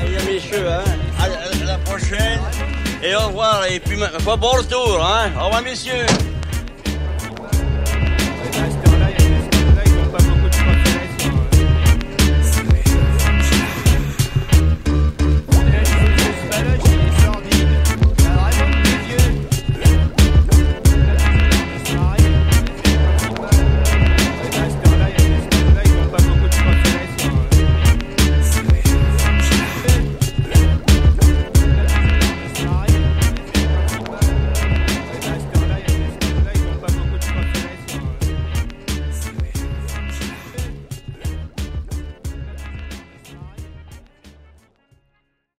Allez, messieurs, hein, à, la- à la prochaine. Et au revoir. Et puis, pas bon retour, hein. Au revoir, messieurs.